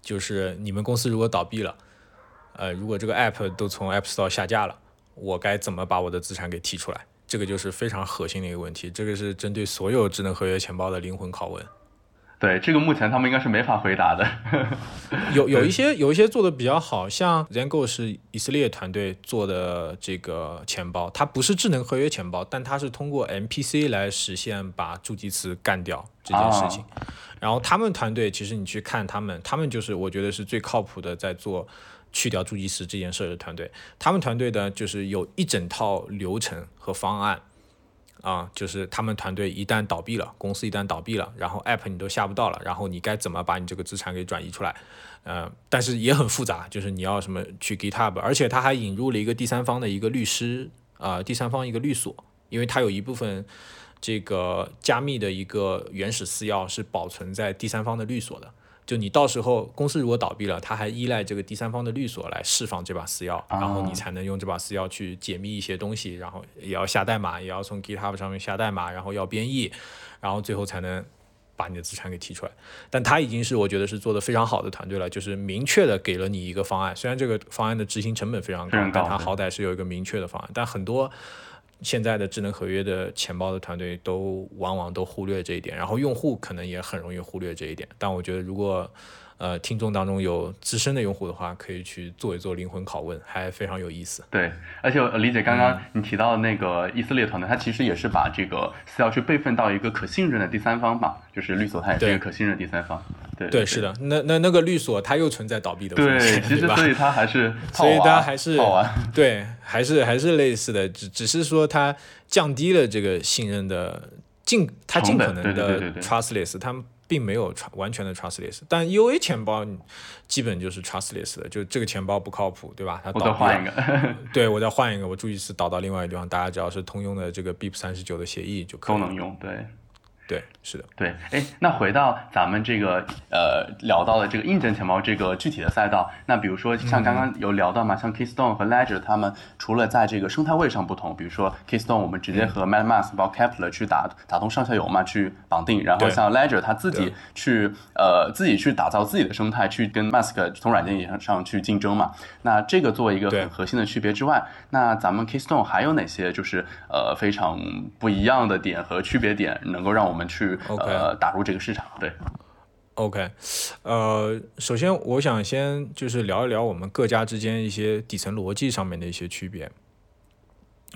就是你们公司如果倒闭了，呃，如果这个 App 都从 App Store 下架了，我该怎么把我的资产给提出来？这个就是非常核心的一个问题，这个是针对所有智能合约钱包的灵魂拷问。对，这个目前他们应该是没法回答的。有有一些有一些做的比较好，像 Zengo 是以色列团队做的这个钱包，它不是智能合约钱包，但它是通过 MPC 来实现把助记词干掉这件事情。然后他们团队其实你去看他们，他们就是我觉得是最靠谱的在做。去掉助记词这件事的团队，他们团队呢，就是有一整套流程和方案，啊，就是他们团队一旦倒闭了，公司一旦倒闭了，然后 App 你都下不到了，然后你该怎么把你这个资产给转移出来？呃，但是也很复杂，就是你要什么去 GitHub，而且他还引入了一个第三方的一个律师啊，第三方一个律所，因为它有一部分这个加密的一个原始私钥是保存在第三方的律所的。就你到时候公司如果倒闭了，他还依赖这个第三方的律所来释放这把私钥，然后你才能用这把私钥去解密一些东西，然后也要下代码，也要从 GitHub 上面下代码，然后要编译，然后最后才能把你的资产给提出来。但他已经是我觉得是做的非常好的团队了，就是明确的给了你一个方案，虽然这个方案的执行成本非常高，但他好歹是有一个明确的方案。但很多。现在的智能合约的钱包的团队都往往都忽略这一点，然后用户可能也很容易忽略这一点。但我觉得如果呃，听众当中有资深的用户的话，可以去做一做灵魂拷问，还非常有意思。对，而且我理解刚刚你提到的那个以色列团队，他其实也是把这个私钥去备份到一个可信任的第三方嘛，就是律所，它也是一个可信任第三方。对对，是的，那那那个律所它又存在倒闭的风险，对，其实所以它还是，所以它还是对，还是还是类似的，只只是说它降低了这个信任的尽，它尽可能的 trustless，他们。并没有完全的 trustless，但 UA 钱包基本就是 trustless 的，就这个钱包不靠谱，对吧？它我再换一个，对我再换一个，我注意是导到另外一个地方，大家只要是通用的这个 BIP 三十九的协议就可以都能用，对。对，是的，对，哎，那回到咱们这个呃聊到的这个硬件钱包这个具体的赛道，那比如说像刚刚有聊到嘛，像 Keystone 和 Ledger 他们除了在这个生态位上不同，比如说 Keystone 我们直接和 MetaMask 包 Kepler 去打打通上下游嘛，去绑定，然后像 Ledger 他自己去呃自己去打造自己的生态，去跟 Mask 从软件上上去竞争嘛。那这个作为一个很核心的区别之外，那咱们 Keystone 还有哪些就是呃非常不一样的点和区别点，能够让我们我们去呃打入这个市场，对，OK，呃，首先我想先就是聊一聊我们各家之间一些底层逻辑上面的一些区别。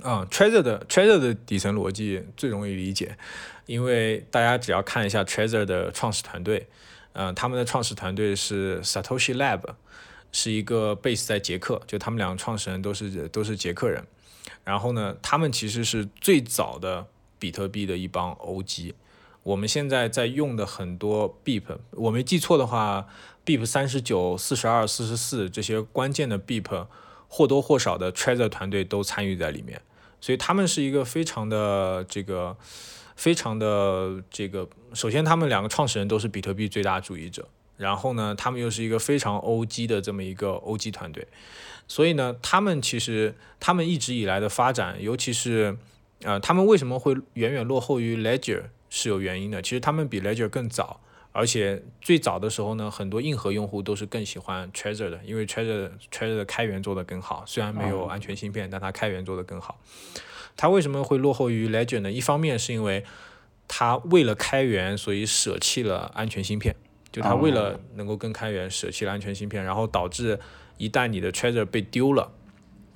啊，Treasure 的 Treasure 的底层逻辑最容易理解，因为大家只要看一下 Treasure 的创始团队，嗯，他们的创始团队是 Satoshi Lab，是一个 base 在捷克，就他们两个创始人都是都是捷克人，然后呢，他们其实是最早的比特币的一帮 OG。我们现在在用的很多 beep，我没记错的话，beep 三十九、四十二、四十四这些关键的 beep，或多或少的 Trezor 团队都参与在里面，所以他们是一个非常的这个，非常的这个。首先，他们两个创始人都是比特币最大主义者，然后呢，他们又是一个非常 OG 的这么一个 OG 团队，所以呢，他们其实他们一直以来的发展，尤其是呃，他们为什么会远远落后于 Ledger？是有原因的，其实他们比 Ledger 更早，而且最早的时候呢，很多硬核用户都是更喜欢 Trezor 的，因为 Trezor Trezor 的开源做得更好，虽然没有安全芯片，但它开源做得更好。它为什么会落后于 Ledger 呢？一方面是因为它为了开源，所以舍弃了安全芯片，就它为了能够更开源，舍弃了安全芯片，然后导致一旦你的 Trezor 被丢了，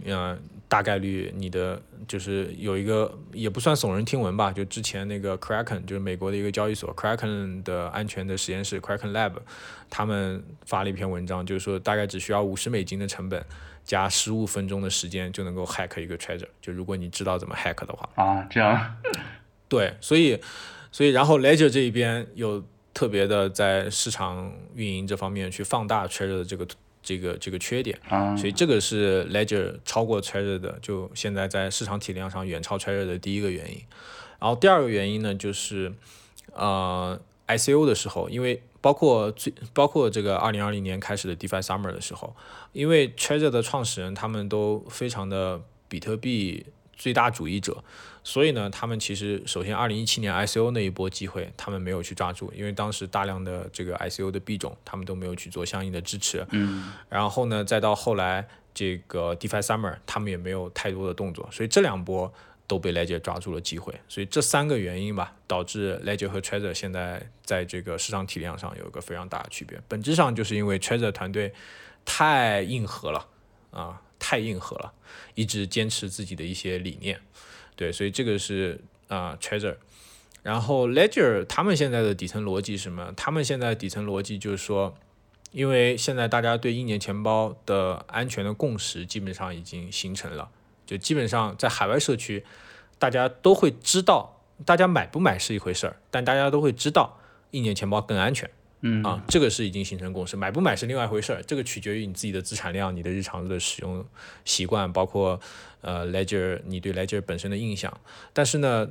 嗯。大概率你的就是有一个也不算耸人听闻吧，就之前那个 Kraken 就是美国的一个交易所 Kraken 的安全的实验室 Kraken Lab，他们发了一篇文章，就是说大概只需要五十美金的成本加十五分钟的时间就能够 hack 一个 Treasure，就如果你知道怎么 hack 的话啊，这样对，所以所以然后 Ledger 这一边有特别的在市场运营这方面去放大 Treasure 的这个。这个这个缺点，所以这个是 Ledger 超过 Trezor 的，就现在在市场体量上远超 Trezor 的第一个原因。然后第二个原因呢，就是呃 ICO 的时候，因为包括最包括这个二零二零年开始的 DeFi Summer 的时候，因为 Trezor 的创始人他们都非常的比特币最大主义者。所以呢，他们其实首先，二零一七年 ICO 那一波机会，他们没有去抓住，因为当时大量的这个 ICO 的币种，他们都没有去做相应的支持。嗯。然后呢，再到后来这个 DeFi Summer，他们也没有太多的动作，所以这两波都被 Ledger 抓住了机会。所以这三个原因吧，导致 Ledger 和 Trezor 现在在这个市场体量上有一个非常大的区别。本质上就是因为 Trezor 团队太硬核了啊，太硬核了，一直坚持自己的一些理念。对，所以这个是啊，Treasure，然后 Ledger 他们现在的底层逻辑是什么？他们现在底层逻辑就是说，因为现在大家对硬件钱包的安全的共识基本上已经形成了，就基本上在海外社区，大家都会知道，大家买不买是一回事儿，但大家都会知道硬件钱包更安全。嗯啊，这个是已经形成共识，买不买是另外一回事儿，这个取决于你自己的资产量、你的日常的使用习惯，包括呃 Ledger 你对 Ledger 本身的印象。但是呢，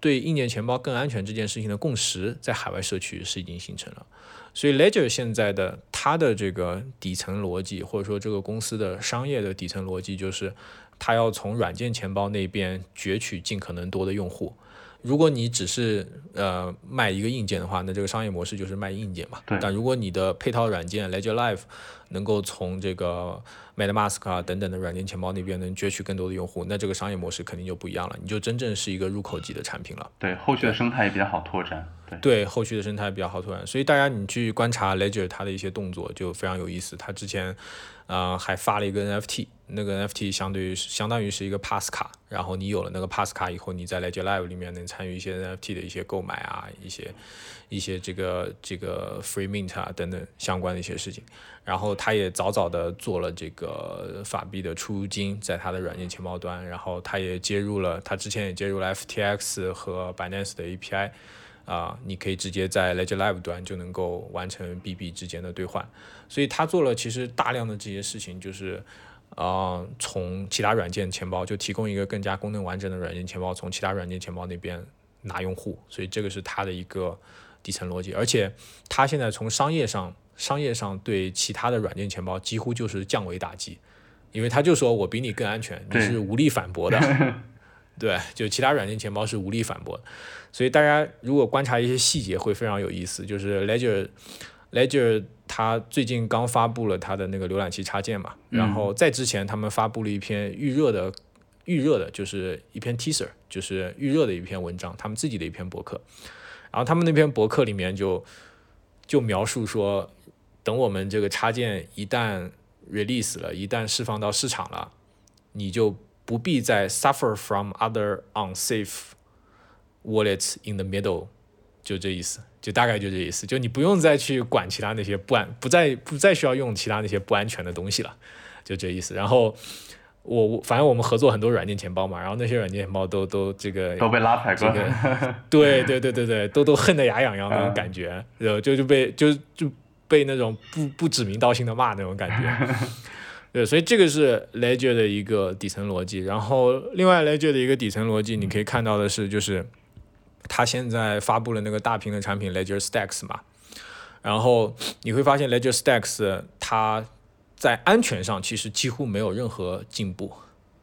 对硬件钱包更安全这件事情的共识，在海外社区是已经形成了。所以 Ledger 现在的它的这个底层逻辑，或者说这个公司的商业的底层逻辑，就是它要从软件钱包那边攫取尽可能多的用户。如果你只是呃卖一个硬件的话，那这个商业模式就是卖硬件嘛。但如果你的配套软件 Ledger Live 能够从这个 MetaMask 啊等等的软件钱包那边能攫取更多的用户，那这个商业模式肯定就不一样了，你就真正是一个入口级的产品了。对，后续的生态也比较好拓展。对，对，后续的生态比较好拓展。所以大家你去观察 Ledger 它的一些动作就非常有意思。它之前啊还发了一个 NFT。那个 NFT 相对于相当于是一个 Pass 卡，然后你有了那个 Pass 卡以后，你在 Ledger Live 里面能参与一些 NFT 的一些购买啊，一些一些这个这个 Free Mint 啊等等相关的一些事情。然后他也早早的做了这个法币的出入金，在他的软件钱包端，然后他也接入了，他之前也接入了 FTX 和 Binance 的 API，啊，你可以直接在 Ledger Live 端就能够完成 BB 之间的兑换。所以他做了其实大量的这些事情，就是。啊，从其他软件钱包就提供一个更加功能完整的软件钱包，从其他软件钱包那边拿用户，所以这个是它的一个底层逻辑。而且它现在从商业上，商业上对其他的软件钱包几乎就是降维打击，因为他就说我比你更安全，你是无力反驳的，对，就其他软件钱包是无力反驳。所以大家如果观察一些细节会非常有意思，就是 Ledger Ledger。他最近刚发布了它的那个浏览器插件嘛，然后在之前他们发布了一篇预热的预热的，就是一篇 teaser，就是预热的一篇文章，他们自己的一篇博客。然后他们那篇博客里面就就描述说，等我们这个插件一旦 release 了，一旦释放到市场了，你就不必再 suffer from other unsafe wallets in the middle，就这意思。就大概就这意思，就你不用再去管其他那些不安，不再不再需要用其他那些不安全的东西了，就这意思。然后我我反正我们合作很多软件钱包嘛，然后那些软件钱包都都这个都被拉踩过，对对对对对，都都恨得牙痒痒那种感觉，就就就被就就被那种不不指名道姓的骂那种感觉。对，所以这个是 Ledger 的一个底层逻辑。然后另外 Ledger 的一个底层逻辑，你可以看到的是就是。他现在发布了那个大屏的产品 Ledger Stacks 嘛，然后你会发现 Ledger Stacks 它在安全上其实几乎没有任何进步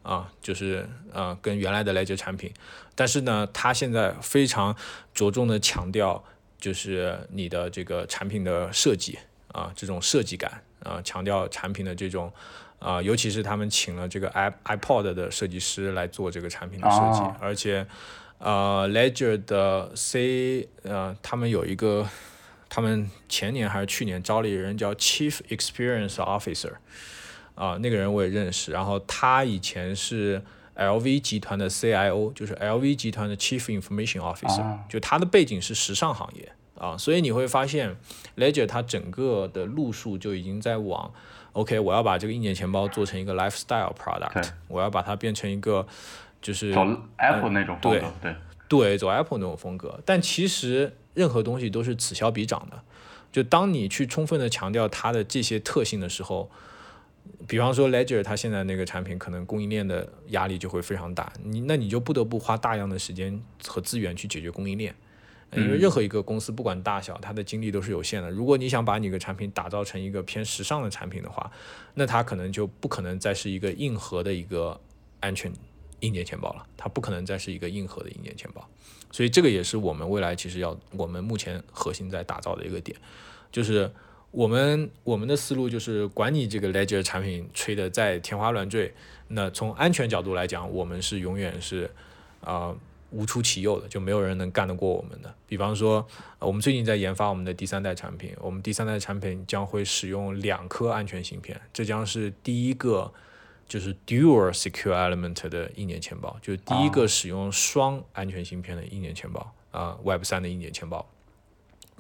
啊，就是呃跟原来的 Ledger 产品，但是呢，它现在非常着重的强调，就是你的这个产品的设计啊，这种设计感啊，强调产品的这种啊，尤其是他们请了这个 i iPod 的设计师来做这个产品的设计，而且呃，Ledger 的 C 呃，他们有一个，他们前年还是去年招了一个人叫 Chief Experience Officer，啊，那个人我也认识，然后他以前是 LV 集团的 CIO，就是 LV 集团的 Chief Information Officer，就他的背景是时尚行业啊，所以你会发现 Ledger 它整个的路数就已经在往 OK，我要把这个硬件钱包做成一个 lifestyle product，我要把它变成一个。就是走 Apple 那种风格，对对，走 Apple 那种风格。但其实任何东西都是此消彼长的。就当你去充分的强调它的这些特性的时候，比方说 Ledger 它现在那个产品，可能供应链的压力就会非常大。你那你就不得不花大量的时间和资源去解决供应链，因为任何一个公司不管大小，它的精力都是有限的。如果你想把你个产品打造成一个偏时尚的产品的话，那它可能就不可能再是一个硬核的一个安全。硬件钱包了，它不可能再是一个硬核的硬件钱包，所以这个也是我们未来其实要我们目前核心在打造的一个点，就是我们我们的思路就是管你这个 Ledger 产品吹的再天花乱坠，那从安全角度来讲，我们是永远是啊无出其右的，就没有人能干得过我们的。比方说，我们最近在研发我们的第三代产品，我们第三代产品将会使用两颗安全芯片，这将是第一个。就是 Dual Secure Element 的硬件钱包，就是第一个使用双安全芯片的硬件钱包啊，Web 三的硬件钱包。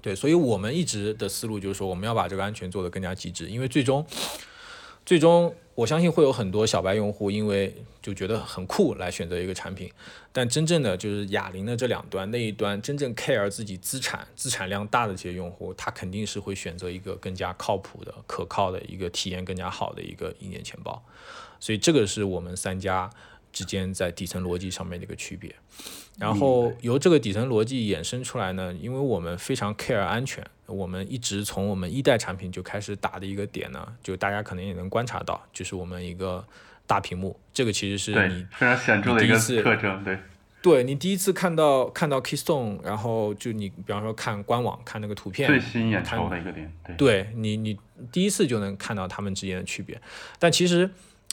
对，所以我们一直的思路就是说，我们要把这个安全做得更加极致，因为最终，最终我相信会有很多小白用户，因为就觉得很酷来选择一个产品，但真正的就是哑铃的这两端，那一端真正 care 自己资产、资产量大的这些用户，他肯定是会选择一个更加靠谱的、可靠的一个体验更加好的一个硬件钱包。所以这个是我们三家之间在底层逻辑上面的一个区别，然后由这个底层逻辑衍生出来呢，因为我们非常 care 安全，我们一直从我们一代产品就开始打的一个点呢，就大家可能也能观察到，就是我们一个大屏幕，这个其实是你非常显著的一个特征，对，对你第一次看到看到 Keystone，然后就你比方说看官网看那个图片，最吸引眼球的一个点，对，对你你第一次就能看到他们之间的区别，但其实。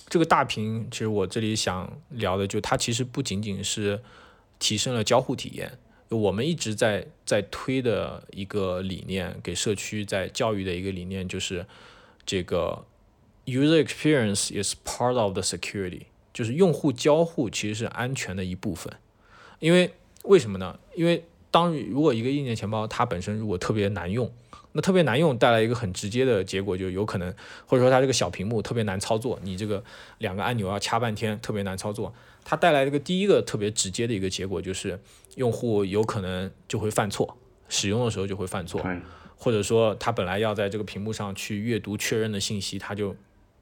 这个大屏，其实我这里想聊的，就它其实不仅仅是提升了交互体验。我们一直在在推的一个理念，给社区在教育的一个理念，就是这个 user experience is part of the security，就是用户交互其实是安全的一部分。因为为什么呢？因为当如果一个硬件钱包它本身如果特别难用，那特别难用，带来一个很直接的结果，就有可能，或者说它这个小屏幕特别难操作，你这个两个按钮要掐半天，特别难操作。它带来这个第一个特别直接的一个结果，就是用户有可能就会犯错，使用的时候就会犯错，或者说他本来要在这个屏幕上去阅读确认的信息，他就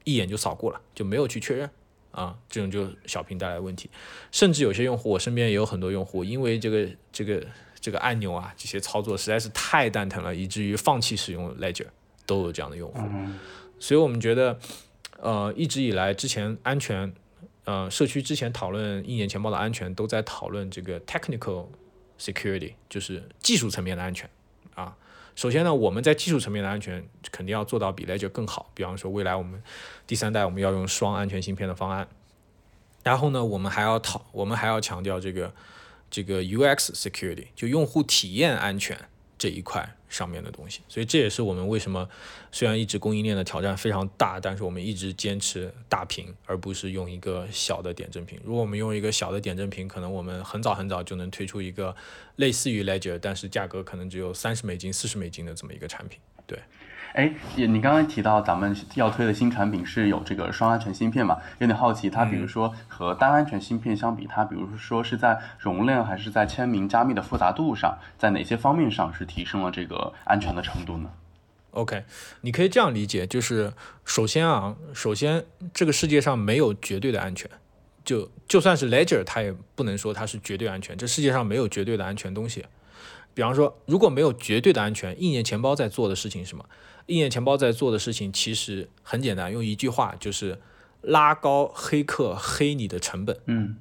一眼就扫过了，就没有去确认啊，这种就小屏带来问题。甚至有些用户，我身边也有很多用户，因为这个这个。这个按钮啊，这些操作实在是太蛋疼了，以至于放弃使用 Ledger，都有这样的用户。所以我们觉得，呃，一直以来之前安全，呃，社区之前讨论硬件钱包的安全，都在讨论这个 technical security，就是技术层面的安全啊。首先呢，我们在技术层面的安全肯定要做到比 Ledger 更好，比方说未来我们第三代我们要用双安全芯片的方案，然后呢，我们还要讨，我们还要强调这个。这个 UX security 就用户体验安全这一块上面的东西，所以这也是我们为什么虽然一直供应链的挑战非常大，但是我们一直坚持大屏，而不是用一个小的点阵屏。如果我们用一个小的点阵屏，可能我们很早很早就能推出一个类似于 Ledger，但是价格可能只有三十美金、四十美金的这么一个产品。对。哎，你刚刚提到咱们要推的新产品是有这个双安全芯片嘛？有点好奇，它比如说和单安全芯片相比，它比如说是在容量还是在签名加密的复杂度上，在哪些方面上是提升了这个安全的程度呢？OK，你可以这样理解，就是首先啊，首先这个世界上没有绝对的安全，就就算是 Ledger，它也不能说它是绝对安全。这世界上没有绝对的安全东西。比方说，如果没有绝对的安全，硬件钱包在做的事情是什么？硬件钱包在做的事情其实很简单，用一句话就是拉高黑客黑你的成本。嗯，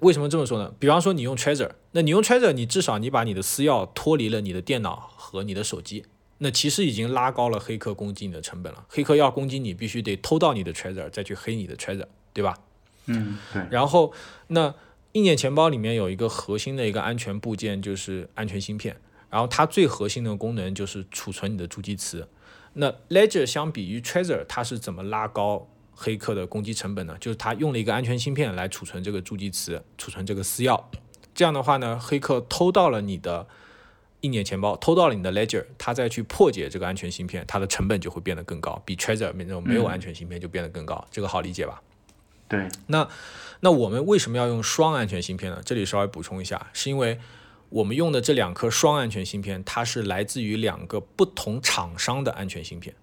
为什么这么说呢？比方说你用 Treasure，那你用 Treasure，你至少你把你的私钥脱离了你的电脑和你的手机，那其实已经拉高了黑客攻击你的成本了。黑客要攻击你，必须得偷到你的 Treasure，再去黑你的 Treasure，对吧？嗯，对。然后那硬件钱包里面有一个核心的一个安全部件，就是安全芯片。然后它最核心的功能就是储存你的助记词。那 Ledger 相比于 Trezor，它是怎么拉高黑客的攻击成本呢？就是它用了一个安全芯片来储存这个助记词，储存这个私钥。这样的话呢，黑客偷到了你的硬件钱包，偷到了你的 Ledger，他再去破解这个安全芯片，它的成本就会变得更高，比 Trezor 那种没有安全芯片就变得更高。这个好理解吧？对。那那我们为什么要用双安全芯片呢？这里稍微补充一下，是因为。我们用的这两颗双安全芯片，它是来自于两个不同厂商的安全芯片。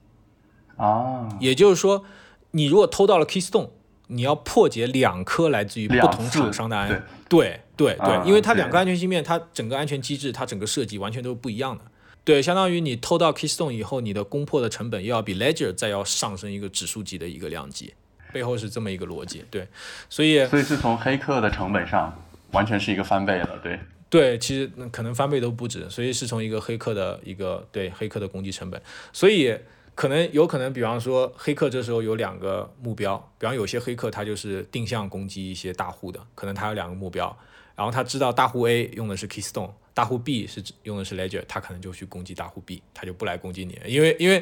啊，也就是说，你如果偷到了 Keystone，你要破解两颗来自于不同厂商的安，对对对，因为它两个安全芯片，它整个安全机制，它整个设计完全都是不一样的。对，相当于你偷到 Keystone 以后，你的攻破的成本又要比 Ledger 再要上升一个指数级的一个量级，背后是这么一个逻辑。对，所以所以是从黑客的成本上，完全是一个翻倍了。对。对，其实可能翻倍都不止，所以是从一个黑客的一个对黑客的攻击成本，所以可能有可能，比方说黑客这时候有两个目标，比方有些黑客他就是定向攻击一些大户的，可能他有两个目标，然后他知道大户 A 用的是 Keystone，大户 B 是用的是 Ledger，他可能就去攻击大户 B，他就不来攻击你，因为因为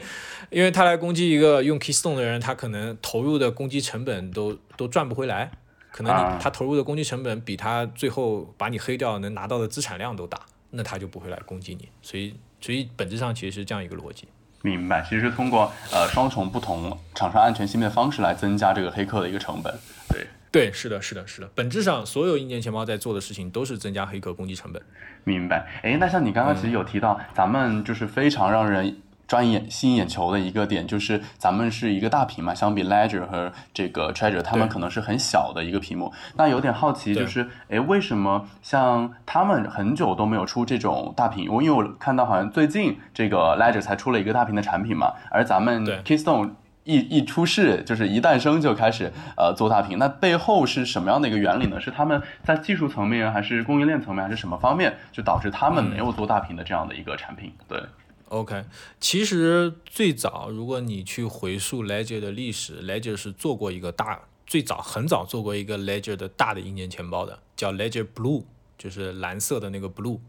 因为他来攻击一个用 Keystone 的人，他可能投入的攻击成本都都赚不回来。可能你他投入的攻击成本比他最后把你黑掉能拿到的资产量都大，那他就不会来攻击你。所以，所以本质上其实是这样一个逻辑。明白，其实是通过呃双重不同厂商安全芯片的方式来增加这个黑客的一个成本。对，对，是的，是的，是的。本质上，所有硬件钱包在做的事情都是增加黑客攻击成本。明白。哎，那像你刚刚其实有提到，咱们就是非常让人。专眼吸引眼球的一个点就是咱们是一个大屏嘛，相比 Ledger 和这个 Treasure，他们可能是很小的一个屏幕。那有点好奇，就是哎，为什么像他们很久都没有出这种大屏？我因为我看到好像最近这个 Ledger 才出了一个大屏的产品嘛，而咱们 Keystone 一一出世就是一诞生就开始呃做大屏，那背后是什么样的一个原理呢？是他们在技术层面，还是供应链层面，还是什么方面，就导致他们没有做大屏的这样的一个产品？对。OK，其实最早如果你去回溯 Ledger 的历史，Ledger 是做过一个大，最早很早做过一个 Ledger 的大的硬件钱包的，叫 Ledger Blue，就是蓝色的那个 Blue。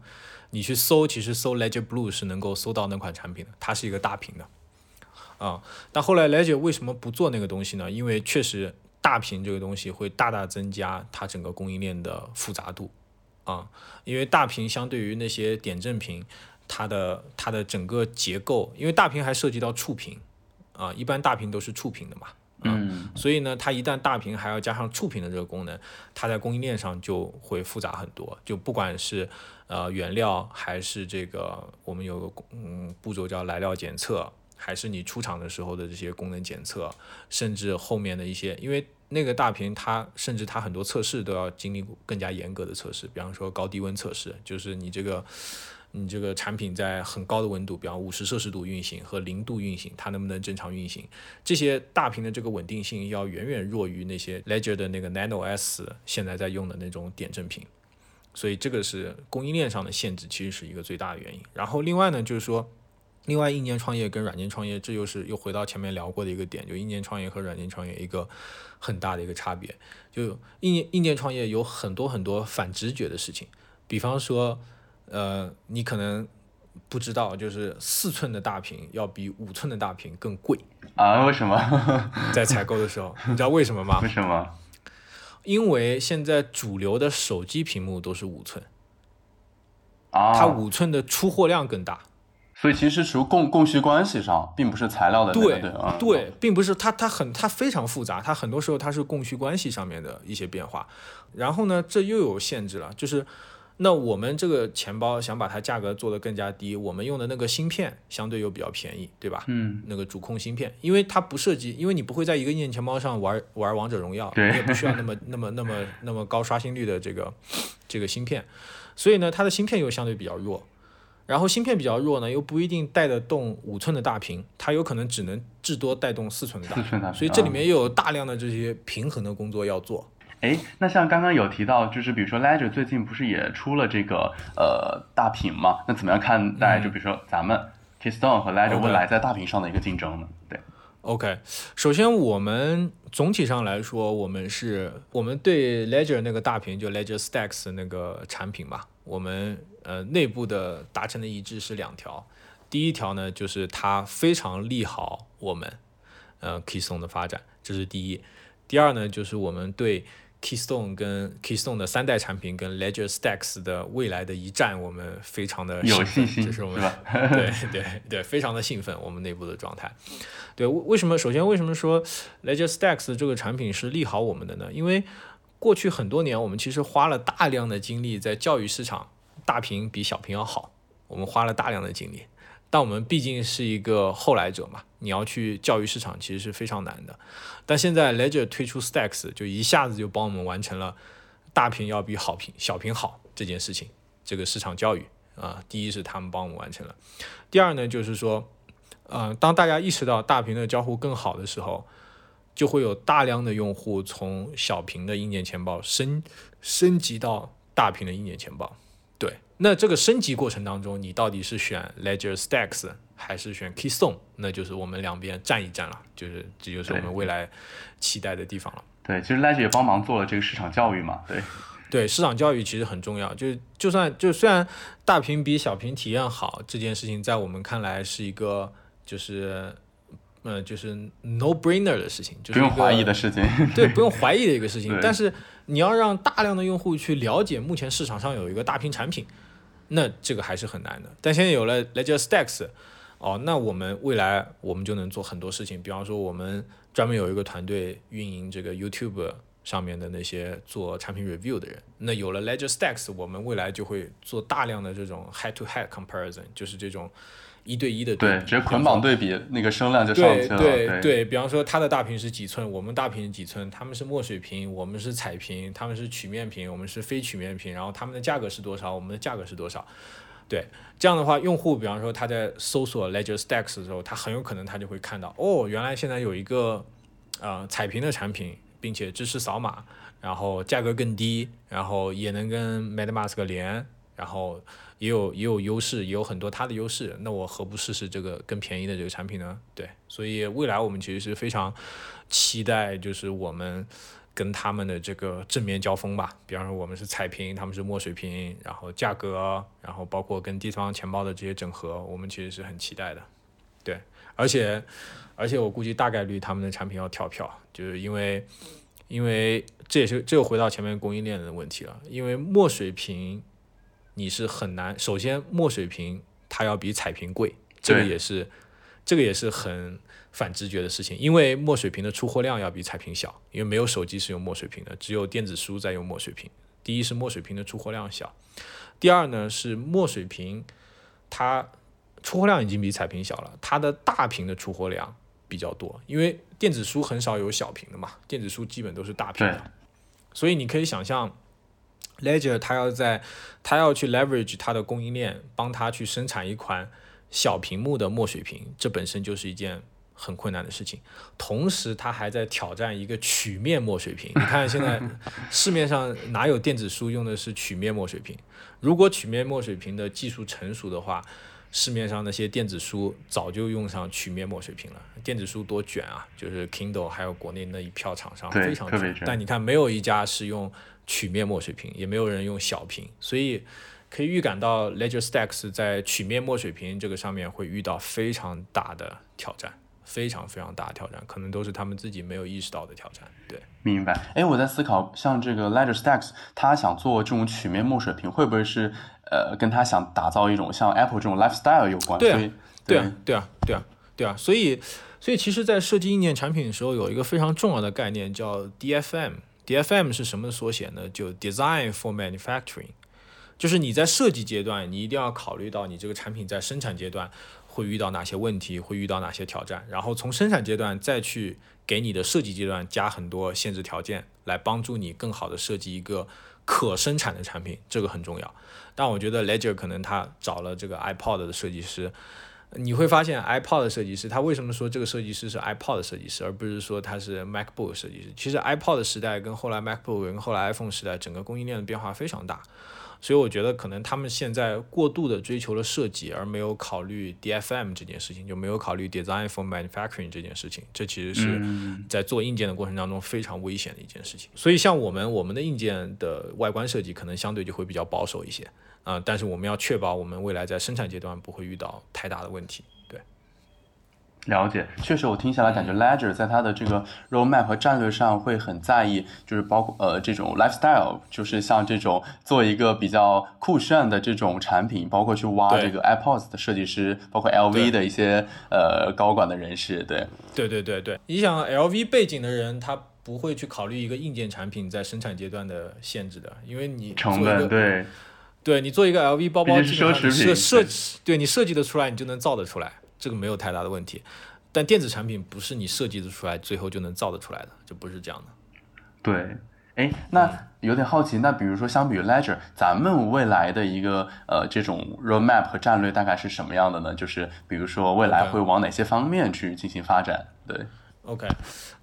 你去搜，其实搜 Ledger Blue 是能够搜到那款产品的，它是一个大屏的。啊，但后来 Ledger 为什么不做那个东西呢？因为确实大屏这个东西会大大增加它整个供应链的复杂度。啊，因为大屏相对于那些点阵屏。它的它的整个结构，因为大屏还涉及到触屏，啊，一般大屏都是触屏的嘛，嗯，所以呢，它一旦大屏还要加上触屏的这个功能，它在供应链上就会复杂很多。就不管是呃原料，还是这个我们有个嗯步骤叫来料检测，还是你出厂的时候的这些功能检测，甚至后面的一些，因为那个大屏它甚至它很多测试都要经历更加严格的测试，比方说高低温测试，就是你这个。你这个产品在很高的温度，比方五十摄氏度运行和零度运行，它能不能正常运行？这些大屏的这个稳定性要远远弱于那些 Ledger 的那个 Nano S 现在在用的那种点阵屏，所以这个是供应链上的限制，其实是一个最大的原因。然后另外呢，就是说，另外硬件创业跟软件创业，这又是又回到前面聊过的一个点，就硬件创业和软件创业一个很大的一个差别，就硬件硬件创业有很多很多反直觉的事情，比方说。呃，你可能不知道，就是四寸的大屏要比五寸的大屏更贵啊？为什么？在采购的时候，你知道为什么吗？为什么？因为现在主流的手机屏幕都是五寸啊，它五寸的出货量更大，所以其实属于供供需关系上，并不是材料的对对对，并不是它它很它非常复杂，它很多时候它是供需关系上面的一些变化，然后呢，这又有限制了，就是。那我们这个钱包想把它价格做得更加低，我们用的那个芯片相对又比较便宜，对吧？嗯，那个主控芯片，因为它不涉及，因为你不会在一个硬件钱包上玩玩王者荣耀，你也不需要那么那么那么那么高刷新率的这个这个芯片，所以呢，它的芯片又相对比较弱，然后芯片比较弱呢，又不一定带得动五寸的大屏，它有可能只能至多带动四寸的大屏，所以这里面又有大量的这些平衡的工作要做。哎，那像刚刚有提到，就是比如说 Ledger 最近不是也出了这个呃大屏嘛？那怎么样看待？就比如说咱们 Keystone 和 Ledger 未来在大屏上的一个竞争呢？对，OK，首先我们总体上来说，我们是我们对 Ledger 那个大屏就 Ledger Stacks 那个产品吧，我们呃内部的达成的一致是两条。第一条呢，就是它非常利好我们呃 Keystone 的发展，这是第一。第二呢，就是我们对 Keystone 跟 Keystone 的三代产品跟 Ledger Stacks 的未来的一战，我们非常的有信心，这是我们 对对对，非常的兴奋，我们内部的状态。对，为什么？首先，为什么说 Ledger Stacks 这个产品是利好我们的呢？因为过去很多年，我们其实花了大量的精力在教育市场，大屏比小屏要好，我们花了大量的精力。但我们毕竟是一个后来者嘛，你要去教育市场其实是非常难的。但现在 Ledger 推出 Stacks，就一下子就帮我们完成了大屏要比好屏小屏好这件事情。这个市场教育啊，第一是他们帮我们完成了，第二呢就是说，呃，当大家意识到大屏的交互更好的时候，就会有大量的用户从小屏的硬件钱包升升级到大屏的硬件钱包。对，那这个升级过程当中，你到底是选 Ledger Stacks 还是选 Keystone？那就是我们两边站一站了，就是这就是我们未来期待的地方了。对，其实 Ledger 也帮忙做了这个市场教育嘛。对，对，市场教育其实很重要。就就算就虽然大屏比小屏体验好这件事情，在我们看来是一个就是呃就是 no brainer 的事情，就是不用怀疑的事情。对，不用怀疑的一个事情。但是。你要让大量的用户去了解目前市场上有一个大屏产品，那这个还是很难的。但现在有了 Ledger Stacks，哦，那我们未来我们就能做很多事情。比方说，我们专门有一个团队运营这个 YouTube 上面的那些做产品 review 的人。那有了 Ledger Stacks，我们未来就会做大量的这种 head to head comparison，就是这种。一对一的对，直接捆绑对比，那个声量就上去了。对对对，比方说它的大屏是几寸，我们大屏是几寸，他们是墨水屏，我们是彩屏，他们是曲面屏，我们是非曲面屏，然后他们的价格是多少，我们的价格是多少？对，这样的话，用户比方说他在搜索 Ledger Stacks 的时候，他很有可能他就会看到，哦，原来现在有一个呃彩屏的产品，并且支持扫码，然后价格更低，然后也能跟 MetaMask 连，然后。也有也有优势，也有很多它的优势，那我何不试试这个更便宜的这个产品呢？对，所以未来我们其实是非常期待，就是我们跟他们的这个正面交锋吧。比方说我们是彩屏，他们是墨水屏，然后价格，然后包括跟第三方钱包的这些整合，我们其实是很期待的。对，而且而且我估计大概率他们的产品要跳票，就是因为因为这也是这又回到前面供应链的问题了，因为墨水屏。你是很难，首先墨水屏它要比彩屏贵，这个也是，这个也是很反直觉的事情，因为墨水屏的出货量要比彩屏小，因为没有手机是用墨水屏的，只有电子书在用墨水屏。第一是墨水屏的出货量小，第二呢是墨水屏它出货量已经比彩屏小了，它的大屏的出货量比较多，因为电子书很少有小屏的嘛，电子书基本都是大屏的，所以你可以想象。Ledger 它要在，它要去 leverage 它的供应链，帮它去生产一款小屏幕的墨水屏，这本身就是一件很困难的事情。同时，它还在挑战一个曲面墨水屏。你看现在 市面上哪有电子书用的是曲面墨水屏？如果曲面墨水屏的技术成熟的话，市面上那些电子书早就用上曲面墨水屏了。电子书多卷啊，就是 Kindle 还有国内那一票厂商非常卷。但你看，没有一家是用。曲面墨水屏也没有人用小屏，所以可以预感到 Ledger Stacks 在曲面墨水屏这个上面会遇到非常大的挑战，非常非常大的挑战，可能都是他们自己没有意识到的挑战。对，明白。哎，我在思考，像这个 Ledger Stacks，他想做这种曲面墨水屏，会不会是呃跟他想打造一种像 Apple 这种 lifestyle 有关？对啊，对啊，对啊，对啊，对啊。所以，所以其实，在设计硬件产品的时候，有一个非常重要的概念叫 DFM。DFM 是什么缩写呢？就 Design for Manufacturing，就是你在设计阶段，你一定要考虑到你这个产品在生产阶段会遇到哪些问题，会遇到哪些挑战，然后从生产阶段再去给你的设计阶段加很多限制条件，来帮助你更好的设计一个可生产的产品，这个很重要。但我觉得 Ledger 可能他找了这个 iPod 的设计师，你会发现 iPod 的设计师，他为什么说这个设计师是 iPod 的设计师，而不是说他是 MacBook 设计师？其实 iPod 的时代跟后来 MacBook 跟后来 iPhone 时代，整个供应链的变化非常大。所以我觉得可能他们现在过度的追求了设计，而没有考虑 DFM 这件事情，就没有考虑 Design for Manufacturing 这件事情。这其实是在做硬件的过程当中非常危险的一件事情。所以像我们我们的硬件的外观设计可能相对就会比较保守一些啊，但是我们要确保我们未来在生产阶段不会遇到太大的问题。对。了解，确实，我听下来感觉 Ledger 在它的这个 roadmap 和战略上会很在意，就是包括呃这种 lifestyle，就是像这种做一个比较酷炫的这种产品，包括去挖这个 AirPods 的设计师，包括 LV 的一些呃高管的人士，对，对对对对，你想 LV 背景的人，他不会去考虑一个硬件产品在生产阶段的限制的，因为你成本对，对你做一个 LV 包包，奢侈品，设设对你设计的出来，你就能造得出来。这个没有太大的问题，但电子产品不是你设计的出来，最后就能造得出来的，就不是这样的。对，哎，那有点好奇，那比如说相比于 Ledger，咱们未来的一个呃这种 roadmap 和战略大概是什么样的呢？就是比如说未来会往哪些方面去进行发展？对，OK，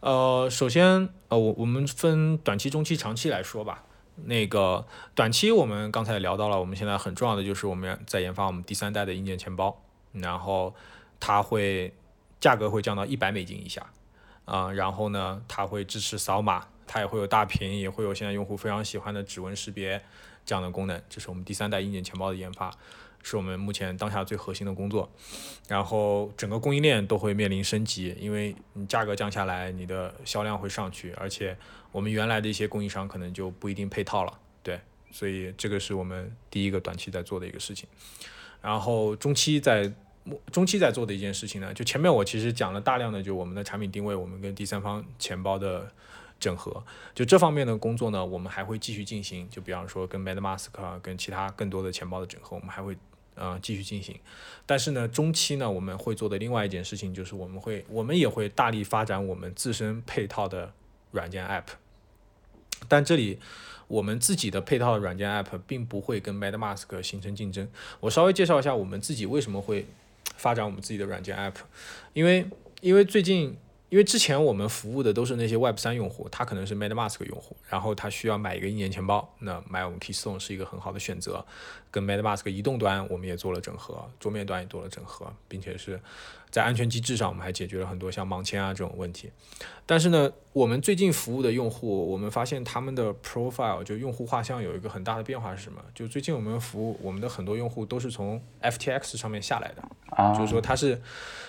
呃，首先呃我我们分短期、中期、长期来说吧。那个短期我们刚才聊到了，我们现在很重要的就是我们在研发我们第三代的硬件钱包。然后它会价格会降到一百美金以下，啊，然后呢，它会支持扫码，它也会有大屏，也会有现在用户非常喜欢的指纹识别这样的功能。这是我们第三代硬件钱包的研发，是我们目前当下最核心的工作。然后整个供应链都会面临升级，因为你价格降下来，你的销量会上去，而且我们原来的一些供应商可能就不一定配套了，对，所以这个是我们第一个短期在做的一个事情。然后中期在中期在做的一件事情呢，就前面我其实讲了大量的，就我们的产品定位，我们跟第三方钱包的整合，就这方面的工作呢，我们还会继续进行。就比方说跟 MetaMask 跟其他更多的钱包的整合，我们还会呃继续进行。但是呢，中期呢，我们会做的另外一件事情就是，我们会我们也会大力发展我们自身配套的软件 App。但这里我们自己的配套软件 App 并不会跟 MetaMask 形成竞争。我稍微介绍一下我们自己为什么会。发展我们自己的软件 App，因为因为最近因为之前我们服务的都是那些 Web 三用户，他可能是 MetaMask 用户，然后他需要买一个硬件钱包，那买我们 Keystone 是一个很好的选择。跟 MetaMask 移动端我们也做了整合，桌面端也做了整合，并且是。在安全机制上，我们还解决了很多像盲签啊这种问题。但是呢，我们最近服务的用户，我们发现他们的 profile 就用户画像有一个很大的变化是什么？就最近我们服务我们的很多用户都是从 FTX 上面下来的，就是说他是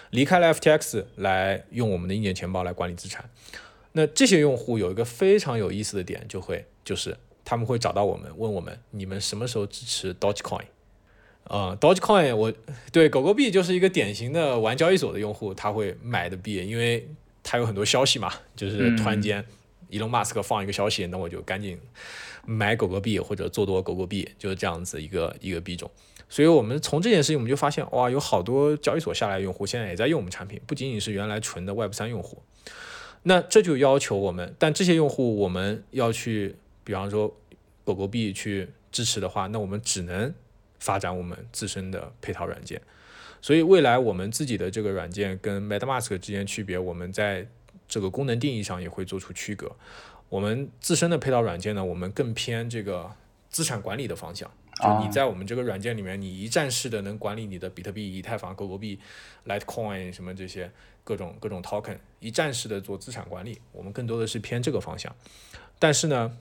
离开了 FTX 来用我们的硬件钱包来管理资产。那这些用户有一个非常有意思的点，就会就是他们会找到我们，问我们你们什么时候支持 Dogecoin？呃，Dogecoin，我对狗狗币就是一个典型的玩交易所的用户，他会买的币，因为他有很多消息嘛，就是突然间，Elon Musk 放一个消息，那我就赶紧买狗狗币或者做多狗狗币，就是这样子一个一个币种。所以我们从这件事情，我们就发现，哇，有好多交易所下来用户现在也在用我们产品，不仅仅是原来纯的 Web 三用户。那这就要求我们，但这些用户我们要去，比方说狗狗币去支持的话，那我们只能。发展我们自身的配套软件，所以未来我们自己的这个软件跟 MetaMask 之间区别，我们在这个功能定义上也会做出区隔。我们自身的配套软件呢，我们更偏这个资产管理的方向。就你在我们这个软件里面，你一站式的能管理你的比特币、以太坊、狗狗币、Litecoin 什么这些各种各种 token，一站式的做资产管理。我们更多的是偏这个方向。但是呢，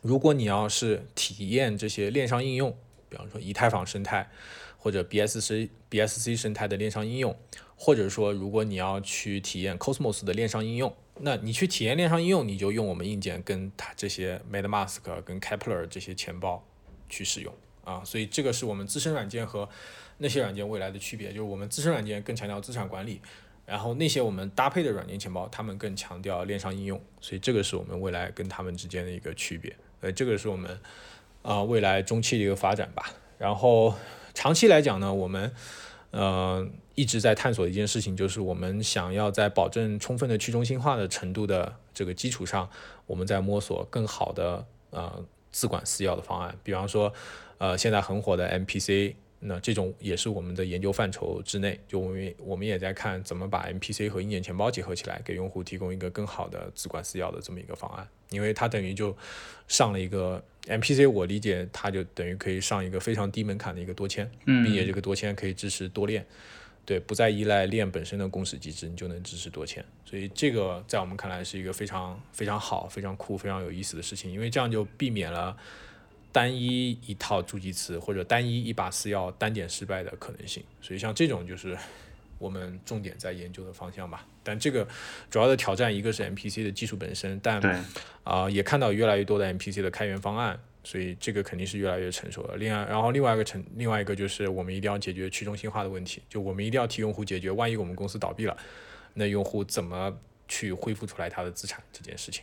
如果你要是体验这些链上应用，比方说以太坊生态，或者 BSC BSC 生态的链上应用，或者说如果你要去体验 Cosmos 的链上应用，那你去体验链上应用，你就用我们硬件跟它这些 MetaMask 跟 Kepler 这些钱包去使用啊。所以这个是我们自身软件和那些软件未来的区别，就是我们自身软件更强调资产管理，然后那些我们搭配的软件钱包，他们更强调链上应用。所以这个是我们未来跟他们之间的一个区别。呃，这个是我们。啊，未来中期的一个发展吧。然后长期来讲呢，我们呃一直在探索一件事情，就是我们想要在保证充分的去中心化的程度的这个基础上，我们在摸索更好的呃自管私钥的方案。比方说，呃现在很火的 MPC 那这种也是我们的研究范畴之内，就我们我们也在看怎么把 MPC 和硬件钱包结合起来，给用户提供一个更好的自管私钥的这么一个方案。因为它等于就上了一个 MPC，我理解它就等于可以上一个非常低门槛的一个多签，并且这个多签可以支持多链，对，不再依赖链本身的共识机制，你就能支持多签。所以这个在我们看来是一个非常非常好、非常酷、非常有意思的事情，因为这样就避免了。单一一套助记词或者单一一把私钥单点失败的可能性，所以像这种就是 我们重点在研究的方向吧。但这个主要的挑战一个是 MPC 的技术本身，但啊也看到越来越多的 MPC 的开源方案，所以这个肯定是越来越成熟的。另外，然后另外一个成另外一个就是我们一定要解决去中心化的问题，就我们一定要替用户解决，万一我们公司倒闭了，那用户怎么去恢复出来他的资产这件事情。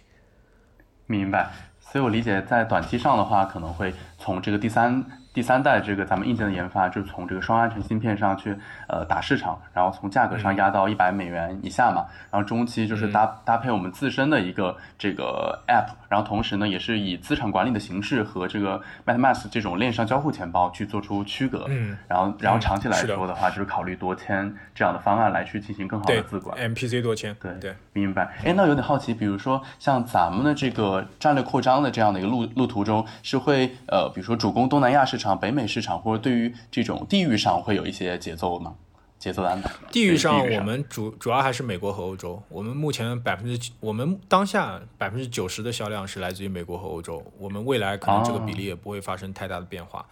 明白。所以我理解，在短期上的话，可能会从这个第三。第三代这个咱们硬件的研发，就是从这个双安全芯片上去呃打市场，然后从价格上压到一百美元以下嘛。然后中期就是搭搭配我们自身的一个这个 App，然后同时呢也是以资产管理的形式和这个 MetaMask 这种链上交互钱包去做出区隔。嗯。然后然后长期来说的话，就是考虑多签这样的方案来去进行更好的自管。MPC 多签。对对，明白。哎，那有点好奇，比如说像咱们的这个战略扩张的这样的一个路路途中，是会呃比如说主攻东南亚市场。北美市场或者对于这种地域上会有一些节奏吗？节奏的安排？地域上，我们主主要还是美国和欧洲。我们目前百分之，我们当下百分之九十的销量是来自于美国和欧洲。我们未来可能这个比例也不会发生太大的变化。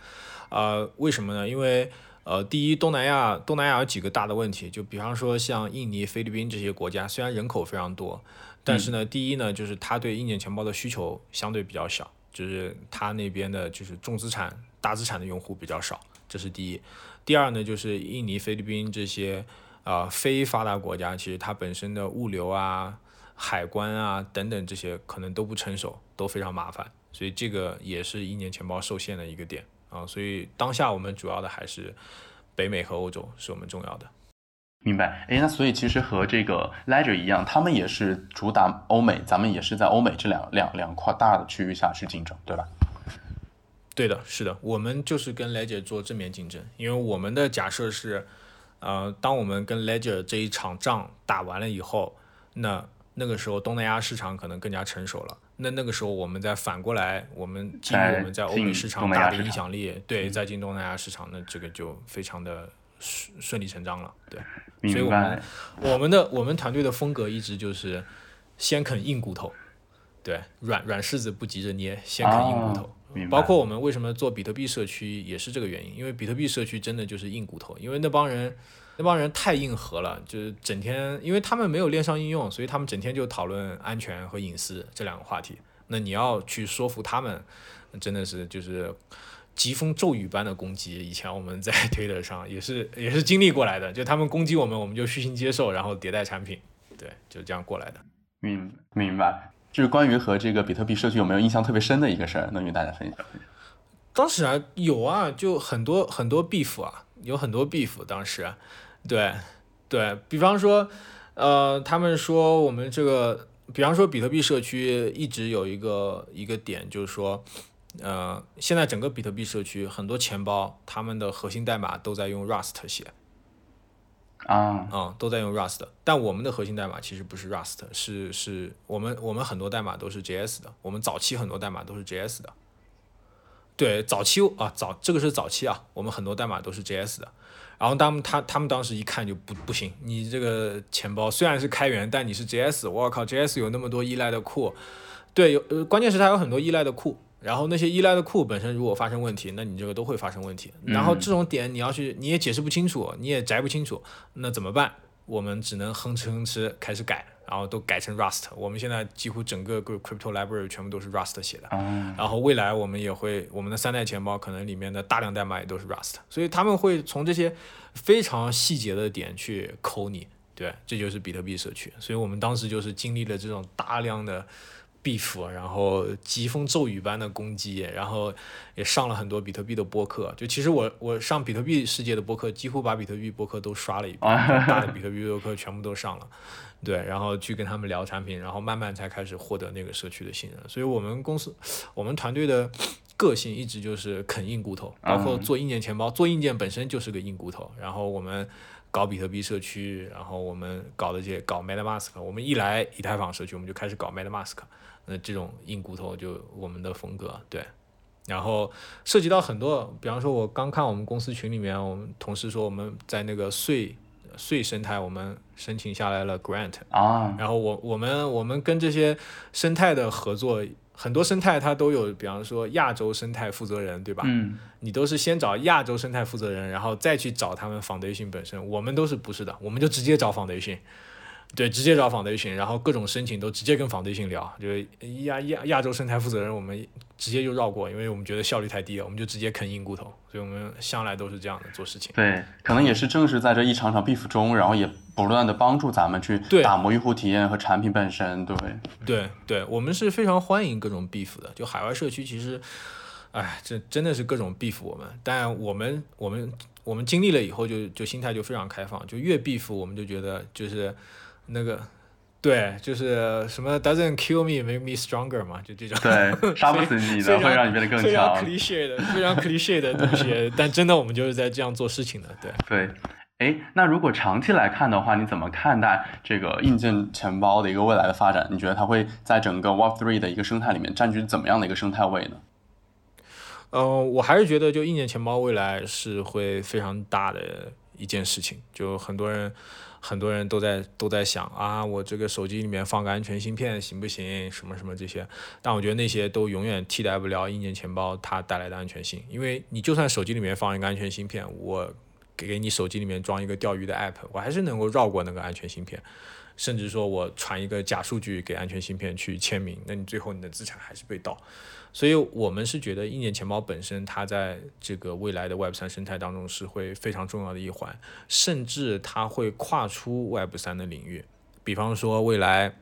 呃，为什么呢？因为呃，第一，东南亚东南亚有几个大的问题，就比方说像印尼、菲律宾这些国家，虽然人口非常多，但是呢，第一呢，就是它对硬件钱包的需求相对比较小，就是它那边的就是重资产。大资产的用户比较少，这是第一。第二呢，就是印尼、菲律宾这些啊非发达国家，其实它本身的物流啊、海关啊等等这些可能都不成熟，都非常麻烦，所以这个也是硬件钱包受限的一个点啊。所以当下我们主要的还是北美和欧洲是我们重要的。明白？哎，那所以其实和这个 Ledger 一样，他们也是主打欧美，咱们也是在欧美这两两两块大的区域下去竞争，对吧？对的，是的，我们就是跟 Ledger 做正面竞争，因为我们的假设是，呃，当我们跟 Ledger 这一场仗打完了以后，那那个时候东南亚市场可能更加成熟了，那那个时候我们再反过来，我们进入我们在欧美市场大的影响力，对，再进东南亚市场，那这个就非常的顺顺理成章了，对，所以我们我们的我们团队的风格一直就是先啃硬骨头，对，软软柿子不急着捏，先啃硬骨头。包括我们为什么做比特币社区也是这个原因，因为比特币社区真的就是硬骨头，因为那帮人那帮人太硬核了，就是整天，因为他们没有链上应用，所以他们整天就讨论安全和隐私这两个话题。那你要去说服他们，真的是就是疾风骤雨般的攻击。以前我们在 推特上也是也是经历过来的，就他们攻击我们，我们就虚心接受，然后迭代产品，对，就这样过来的。明明白。就是关于和这个比特币社区有没有印象特别深的一个事儿，能与大家分享？当时啊，有啊，就很多很多 beef 啊，有很多 beef。当时，对对，比方说，呃，他们说我们这个，比方说比特币社区一直有一个一个点，就是说，呃，现在整个比特币社区很多钱包，他们的核心代码都在用 Rust 写。啊啊，都在用 Rust，但我们的核心代码其实不是 Rust，是是我们我们很多代码都是 JS 的，我们早期很多代码都是 JS 的。对，早期啊早这个是早期啊，我们很多代码都是 JS 的。然后他们他他们当时一看就不不行，你这个钱包虽然是开源，但你是 JS，我靠，JS 有那么多依赖的库，对，有呃关键是它有很多依赖的库。然后那些依赖的库本身如果发生问题，那你这个都会发生问题。然后这种点你要去，你也解释不清楚，你也摘不清楚，那怎么办？我们只能哼哧哼哧开始改，然后都改成 Rust。我们现在几乎整个 Crypto Library 全部都是 Rust 写的。然后未来我们也会，我们的三代钱包可能里面的大量代码也都是 Rust。所以他们会从这些非常细节的点去抠你，对，这就是比特币社区。所以我们当时就是经历了这种大量的。beef，然后疾风骤雨般的攻击，然后也上了很多比特币的播客。就其实我我上比特币世界的播客，几乎把比特币播客都刷了一遍，大的比特币播客全部都上了。对，然后去跟他们聊产品，然后慢慢才开始获得那个社区的信任。所以我们公司，我们团队的个性一直就是啃硬骨头，包括做硬件钱包，做硬件本身就是个硬骨头。然后我们搞比特币社区，然后我们搞的这些搞 MetaMask，我们一来以太坊社区，我们就开始搞 MetaMask，那这种硬骨头就我们的风格，对。然后涉及到很多，比方说，我刚看我们公司群里面，我们同事说我们在那个税税生态，我们申请下来了 grant 啊。然后我我们我们跟这些生态的合作，很多生态它都有，比方说亚洲生态负责人，对吧？嗯。你都是先找亚洲生态负责人，然后再去找他们 foundation 本身。我们都是不是的，我们就直接找 foundation。对，直接找 foundation，然后各种申请都直接跟 foundation 聊，就是亚亚亚洲生态负责人，我们直接就绕过，因为我们觉得效率太低了，我们就直接啃硬骨头，所以我们向来都是这样的做事情。对，可能也是正是在这一场场 beef 中，然后也不断的帮助咱们去打磨用户体验和产品本身。对，对，对，我们是非常欢迎各种 beef 的。就海外社区其实，哎，这真的是各种 beef 我们，但我们我们我们经历了以后，就就心态就非常开放，就越 beef 我们就觉得就是。那个，对，就是什么 doesn't kill me make me stronger 嘛，就这种。对，杀不死你的 会让你变得更强。非常 cliche 的，非常 cliche 的东西，但真的我们就是在这样做事情的，对。对，哎，那如果长期来看的话，你怎么看待这个硬件钱包的一个未来的发展？你觉得它会在整个 Web3 的一个生态里面占据怎么样的一个生态位呢？嗯，我还是觉得就硬件钱包未来是会非常大的一件事情，就很多人。很多人都在都在想啊，我这个手机里面放个安全芯片行不行？什么什么这些，但我觉得那些都永远替代不了硬件钱包它带来的安全性。因为你就算手机里面放一个安全芯片，我给你手机里面装一个钓鱼的 app，我还是能够绕过那个安全芯片。甚至说我传一个假数据给安全芯片去签名，那你最后你的资产还是被盗。所以我们是觉得硬件钱包本身，它在这个未来的 Web 三生态当中是会非常重要的一环，甚至它会跨出 Web 三的领域。比方说未来，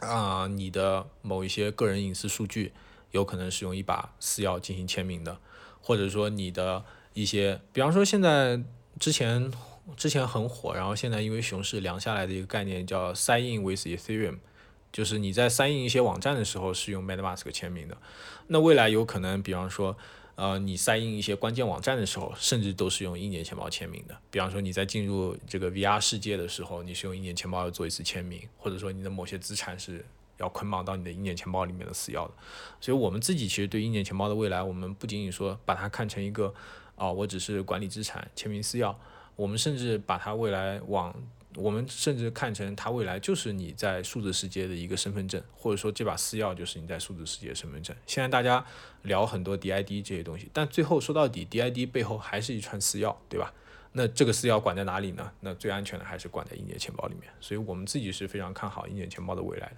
啊，你的某一些个人隐私数据有可能是用一把私钥进行签名的，或者说你的一些，比方说现在之前之前很火，然后现在因为熊市凉下来的一个概念叫 Sign in with Ethereum。就是你在 Sign in 一些网站的时候是用 MetaMask 签名的，那未来有可能，比方说，呃，你 Sign in 一些关键网站的时候，甚至都是用硬件钱包签名的。比方说你在进入这个 VR 世界的时候，你是用硬件钱包要做一次签名，或者说你的某些资产是要捆绑到你的硬件钱包里面的私钥的。所以我们自己其实对硬件钱包的未来，我们不仅仅说把它看成一个，啊，我只是管理资产、签名私钥，我们甚至把它未来往我们甚至看成它未来就是你在数字世界的一个身份证，或者说这把私钥就是你在数字世界的身份证。现在大家聊很多 DID 这些东西，但最后说到底，DID 背后还是一串私钥，对吧？那这个私钥管在哪里呢？那最安全的还是管在硬件钱包里面。所以我们自己是非常看好硬件钱包的未来的。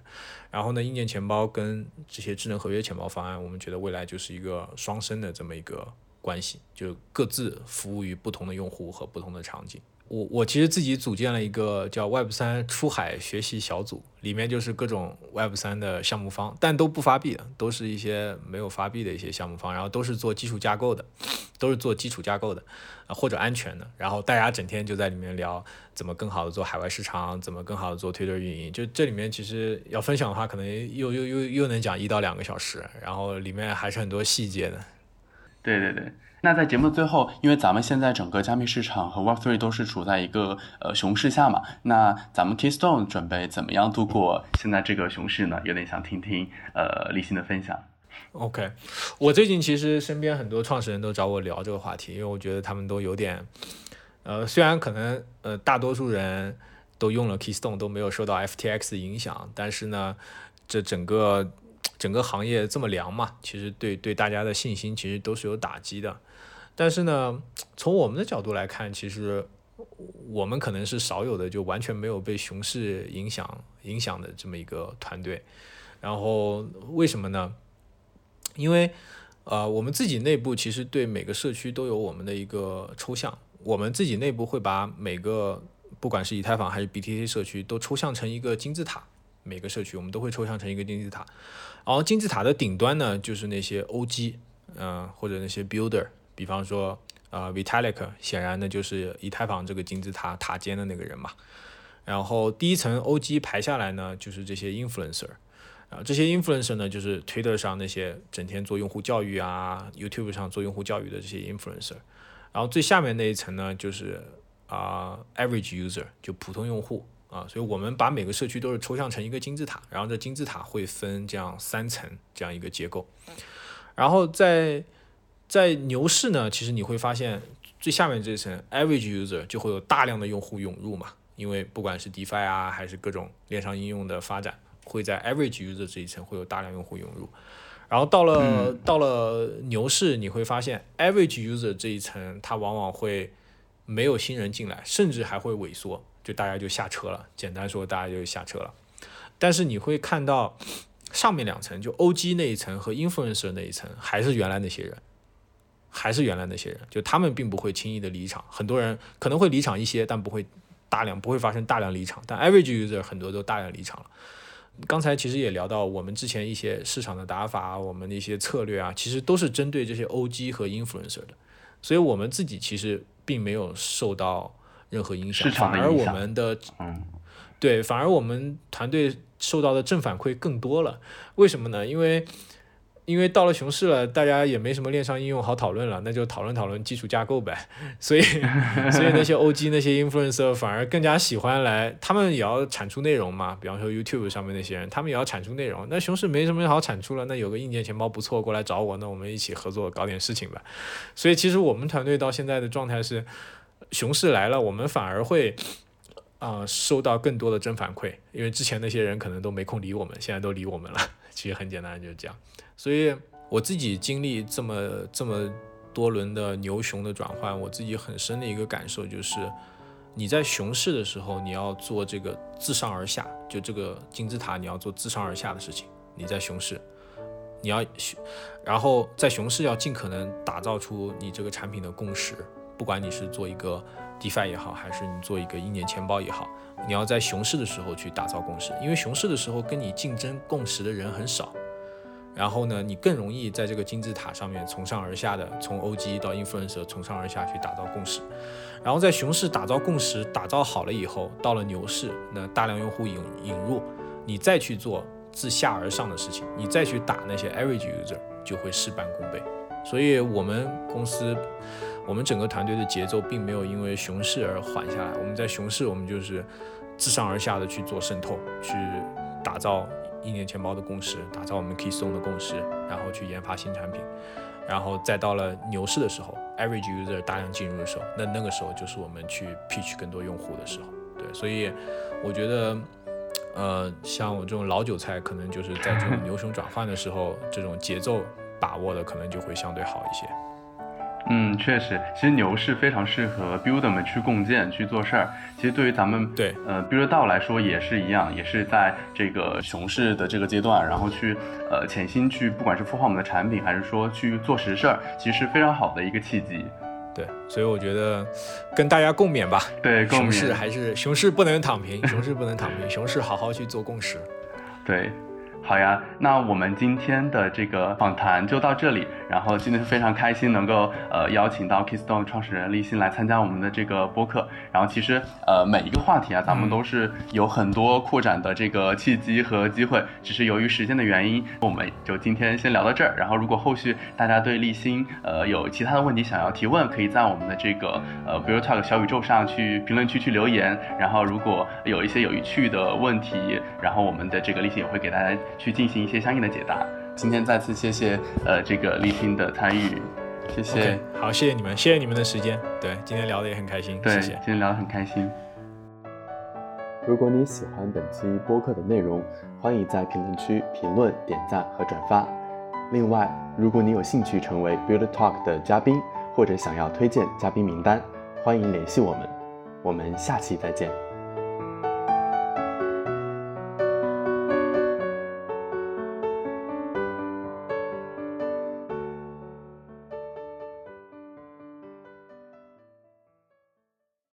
然后呢，硬件钱包跟这些智能合约钱包方案，我们觉得未来就是一个双生的这么一个关系，就各自服务于不同的用户和不同的场景。我我其实自己组建了一个叫 Web 三出海学习小组，里面就是各种 Web 三的项目方，但都不发币的，都是一些没有发币的一些项目方，然后都是做基础架构的，都是做基础架构的，或者安全的，然后大家整天就在里面聊怎么更好的做海外市场，怎么更好的做推特运营，就这里面其实要分享的话，可能又又又又能讲一到两个小时，然后里面还是很多细节的。对对对。那在节目的最后，因为咱们现在整个加密市场和 Web3 都是处在一个呃熊市下嘛，那咱们 Keystone 准备怎么样度过现在这个熊市呢？有点想听听呃立新的分享。OK，我最近其实身边很多创始人都找我聊这个话题，因为我觉得他们都有点呃，虽然可能呃大多数人都用了 Keystone 都没有受到 FTX 的影响，但是呢，这整个整个行业这么凉嘛，其实对对大家的信心其实都是有打击的。但是呢，从我们的角度来看，其实我们可能是少有的就完全没有被熊市影响影响的这么一个团队。然后为什么呢？因为呃，我们自己内部其实对每个社区都有我们的一个抽象，我们自己内部会把每个不管是以太坊还是 BTC 社区都抽象成一个金字塔，每个社区我们都会抽象成一个金字塔。然后金字塔的顶端呢，就是那些 OG，嗯，或者那些 Builder。比方说，呃，Vitalik 显然呢就是以太坊这个金字塔塔尖的那个人嘛。然后第一层 OG 排下来呢，就是这些 influencer。啊，这些 influencer 呢，就是 Twitter 上那些整天做用户教育啊，YouTube 上做用户教育的这些 influencer。然后最下面那一层呢，就是啊 average user，就普通用户啊。所以我们把每个社区都是抽象成一个金字塔，然后这金字塔会分这样三层这样一个结构。然后在在牛市呢，其实你会发现最下面这一层 average user 就会有大量的用户涌入嘛，因为不管是 DeFi 啊，还是各种链上应用的发展。会在 average user 这一层会有大量用户涌入，然后到了到了牛市，你会发现 average user 这一层它往往会没有新人进来，甚至还会萎缩，就大家就下车了。简单说，大家就下车了。但是你会看到上面两层，就 OG 那一层和 influencer 那一层，还是原来那些人，还是原来那些人，就他们并不会轻易的离场。很多人可能会离场一些，但不会大量，不会发生大量离场。但 average user 很多都大量离场了。刚才其实也聊到，我们之前一些市场的打法，我们的一些策略啊，其实都是针对这些 OG 和 influencer 的，所以我们自己其实并没有受到任何影响，反而我们的，嗯，对，反而我们团队受到的正反馈更多了。为什么呢？因为因为到了熊市了，大家也没什么链上应用好讨论了，那就讨论讨论基础架构呗。所以，所以那些 OG 那些 influencer 反而更加喜欢来，他们也要产出内容嘛。比方说 YouTube 上面那些人，他们也要产出内容。那熊市没什么好产出了，那有个硬件钱包不错，过来找我，那我们一起合作搞点事情吧。所以，其实我们团队到现在的状态是，熊市来了，我们反而会啊收到更多的正反馈，因为之前那些人可能都没空理我们，现在都理我们了。其实很简单，就是这样。所以我自己经历这么这么多轮的牛熊的转换，我自己很深的一个感受就是，你在熊市的时候，你要做这个自上而下，就这个金字塔，你要做自上而下的事情。你在熊市，你要，然后在熊市要尽可能打造出你这个产品的共识，不管你是做一个 DeFi 也好，还是你做一个一年钱包也好，你要在熊市的时候去打造共识，因为熊市的时候跟你竞争共识的人很少。然后呢，你更容易在这个金字塔上面从上而下的，从 OG 到 influencer 从上而下去打造共识。然后在熊市打造共识打造好了以后，到了牛市，那大量用户引引入，你再去做自下而上的事情，你再去打那些 average user 就会事半功倍。所以，我们公司，我们整个团队的节奏并没有因为熊市而缓下来。我们在熊市，我们就是自上而下的去做渗透，去打造。一年钱包的共识，打造我们 Keystone 的共识，然后去研发新产品，然后再到了牛市的时候，Average User 大量进入的时候，那那个时候就是我们去 Pitch 更多用户的时候。对，所以我觉得，呃，像我这种老韭菜，可能就是在这种牛熊转换的时候，这种节奏把握的可能就会相对好一些。嗯，确实，其实牛市非常适合 builder 们去共建、去做事儿。其实对于咱们对呃 builder 道来说也是一样，也是在这个熊市的这个阶段，然后去呃潜心去，不管是孵化我们的产品，还是说去做实事儿，其实是非常好的一个契机。对，所以我觉得跟大家共勉吧。对，熊市还是熊市不能躺平，熊市不能躺平，熊市好好去做共识。对。好呀，那我们今天的这个访谈就到这里。然后今天非常开心能够呃邀请到 Keystone 创始人立新来参加我们的这个播客。然后其实呃每一个话题啊，咱们都是有很多扩展的这个契机和机会，只是由于时间的原因，我们就今天先聊到这儿。然后如果后续大家对立新呃有其他的问题想要提问，可以在我们的这个呃 Build Talk 小宇宙上去评论区去留言。然后如果有一些有趣的问题，然后我们的这个立新也会给大家。去进行一些相应的解答。今天再次谢谢呃这个立听的参与，谢谢。好，谢谢你们，谢谢你们的时间。对，今天聊的也很开心。对，今天聊得很开心。如果你喜欢本期播客的内容，欢迎在评论区评论、点赞和转发。另外，如果你有兴趣成为 Build Talk 的嘉宾，或者想要推荐嘉宾名单，欢迎联系我们。我们下期再见。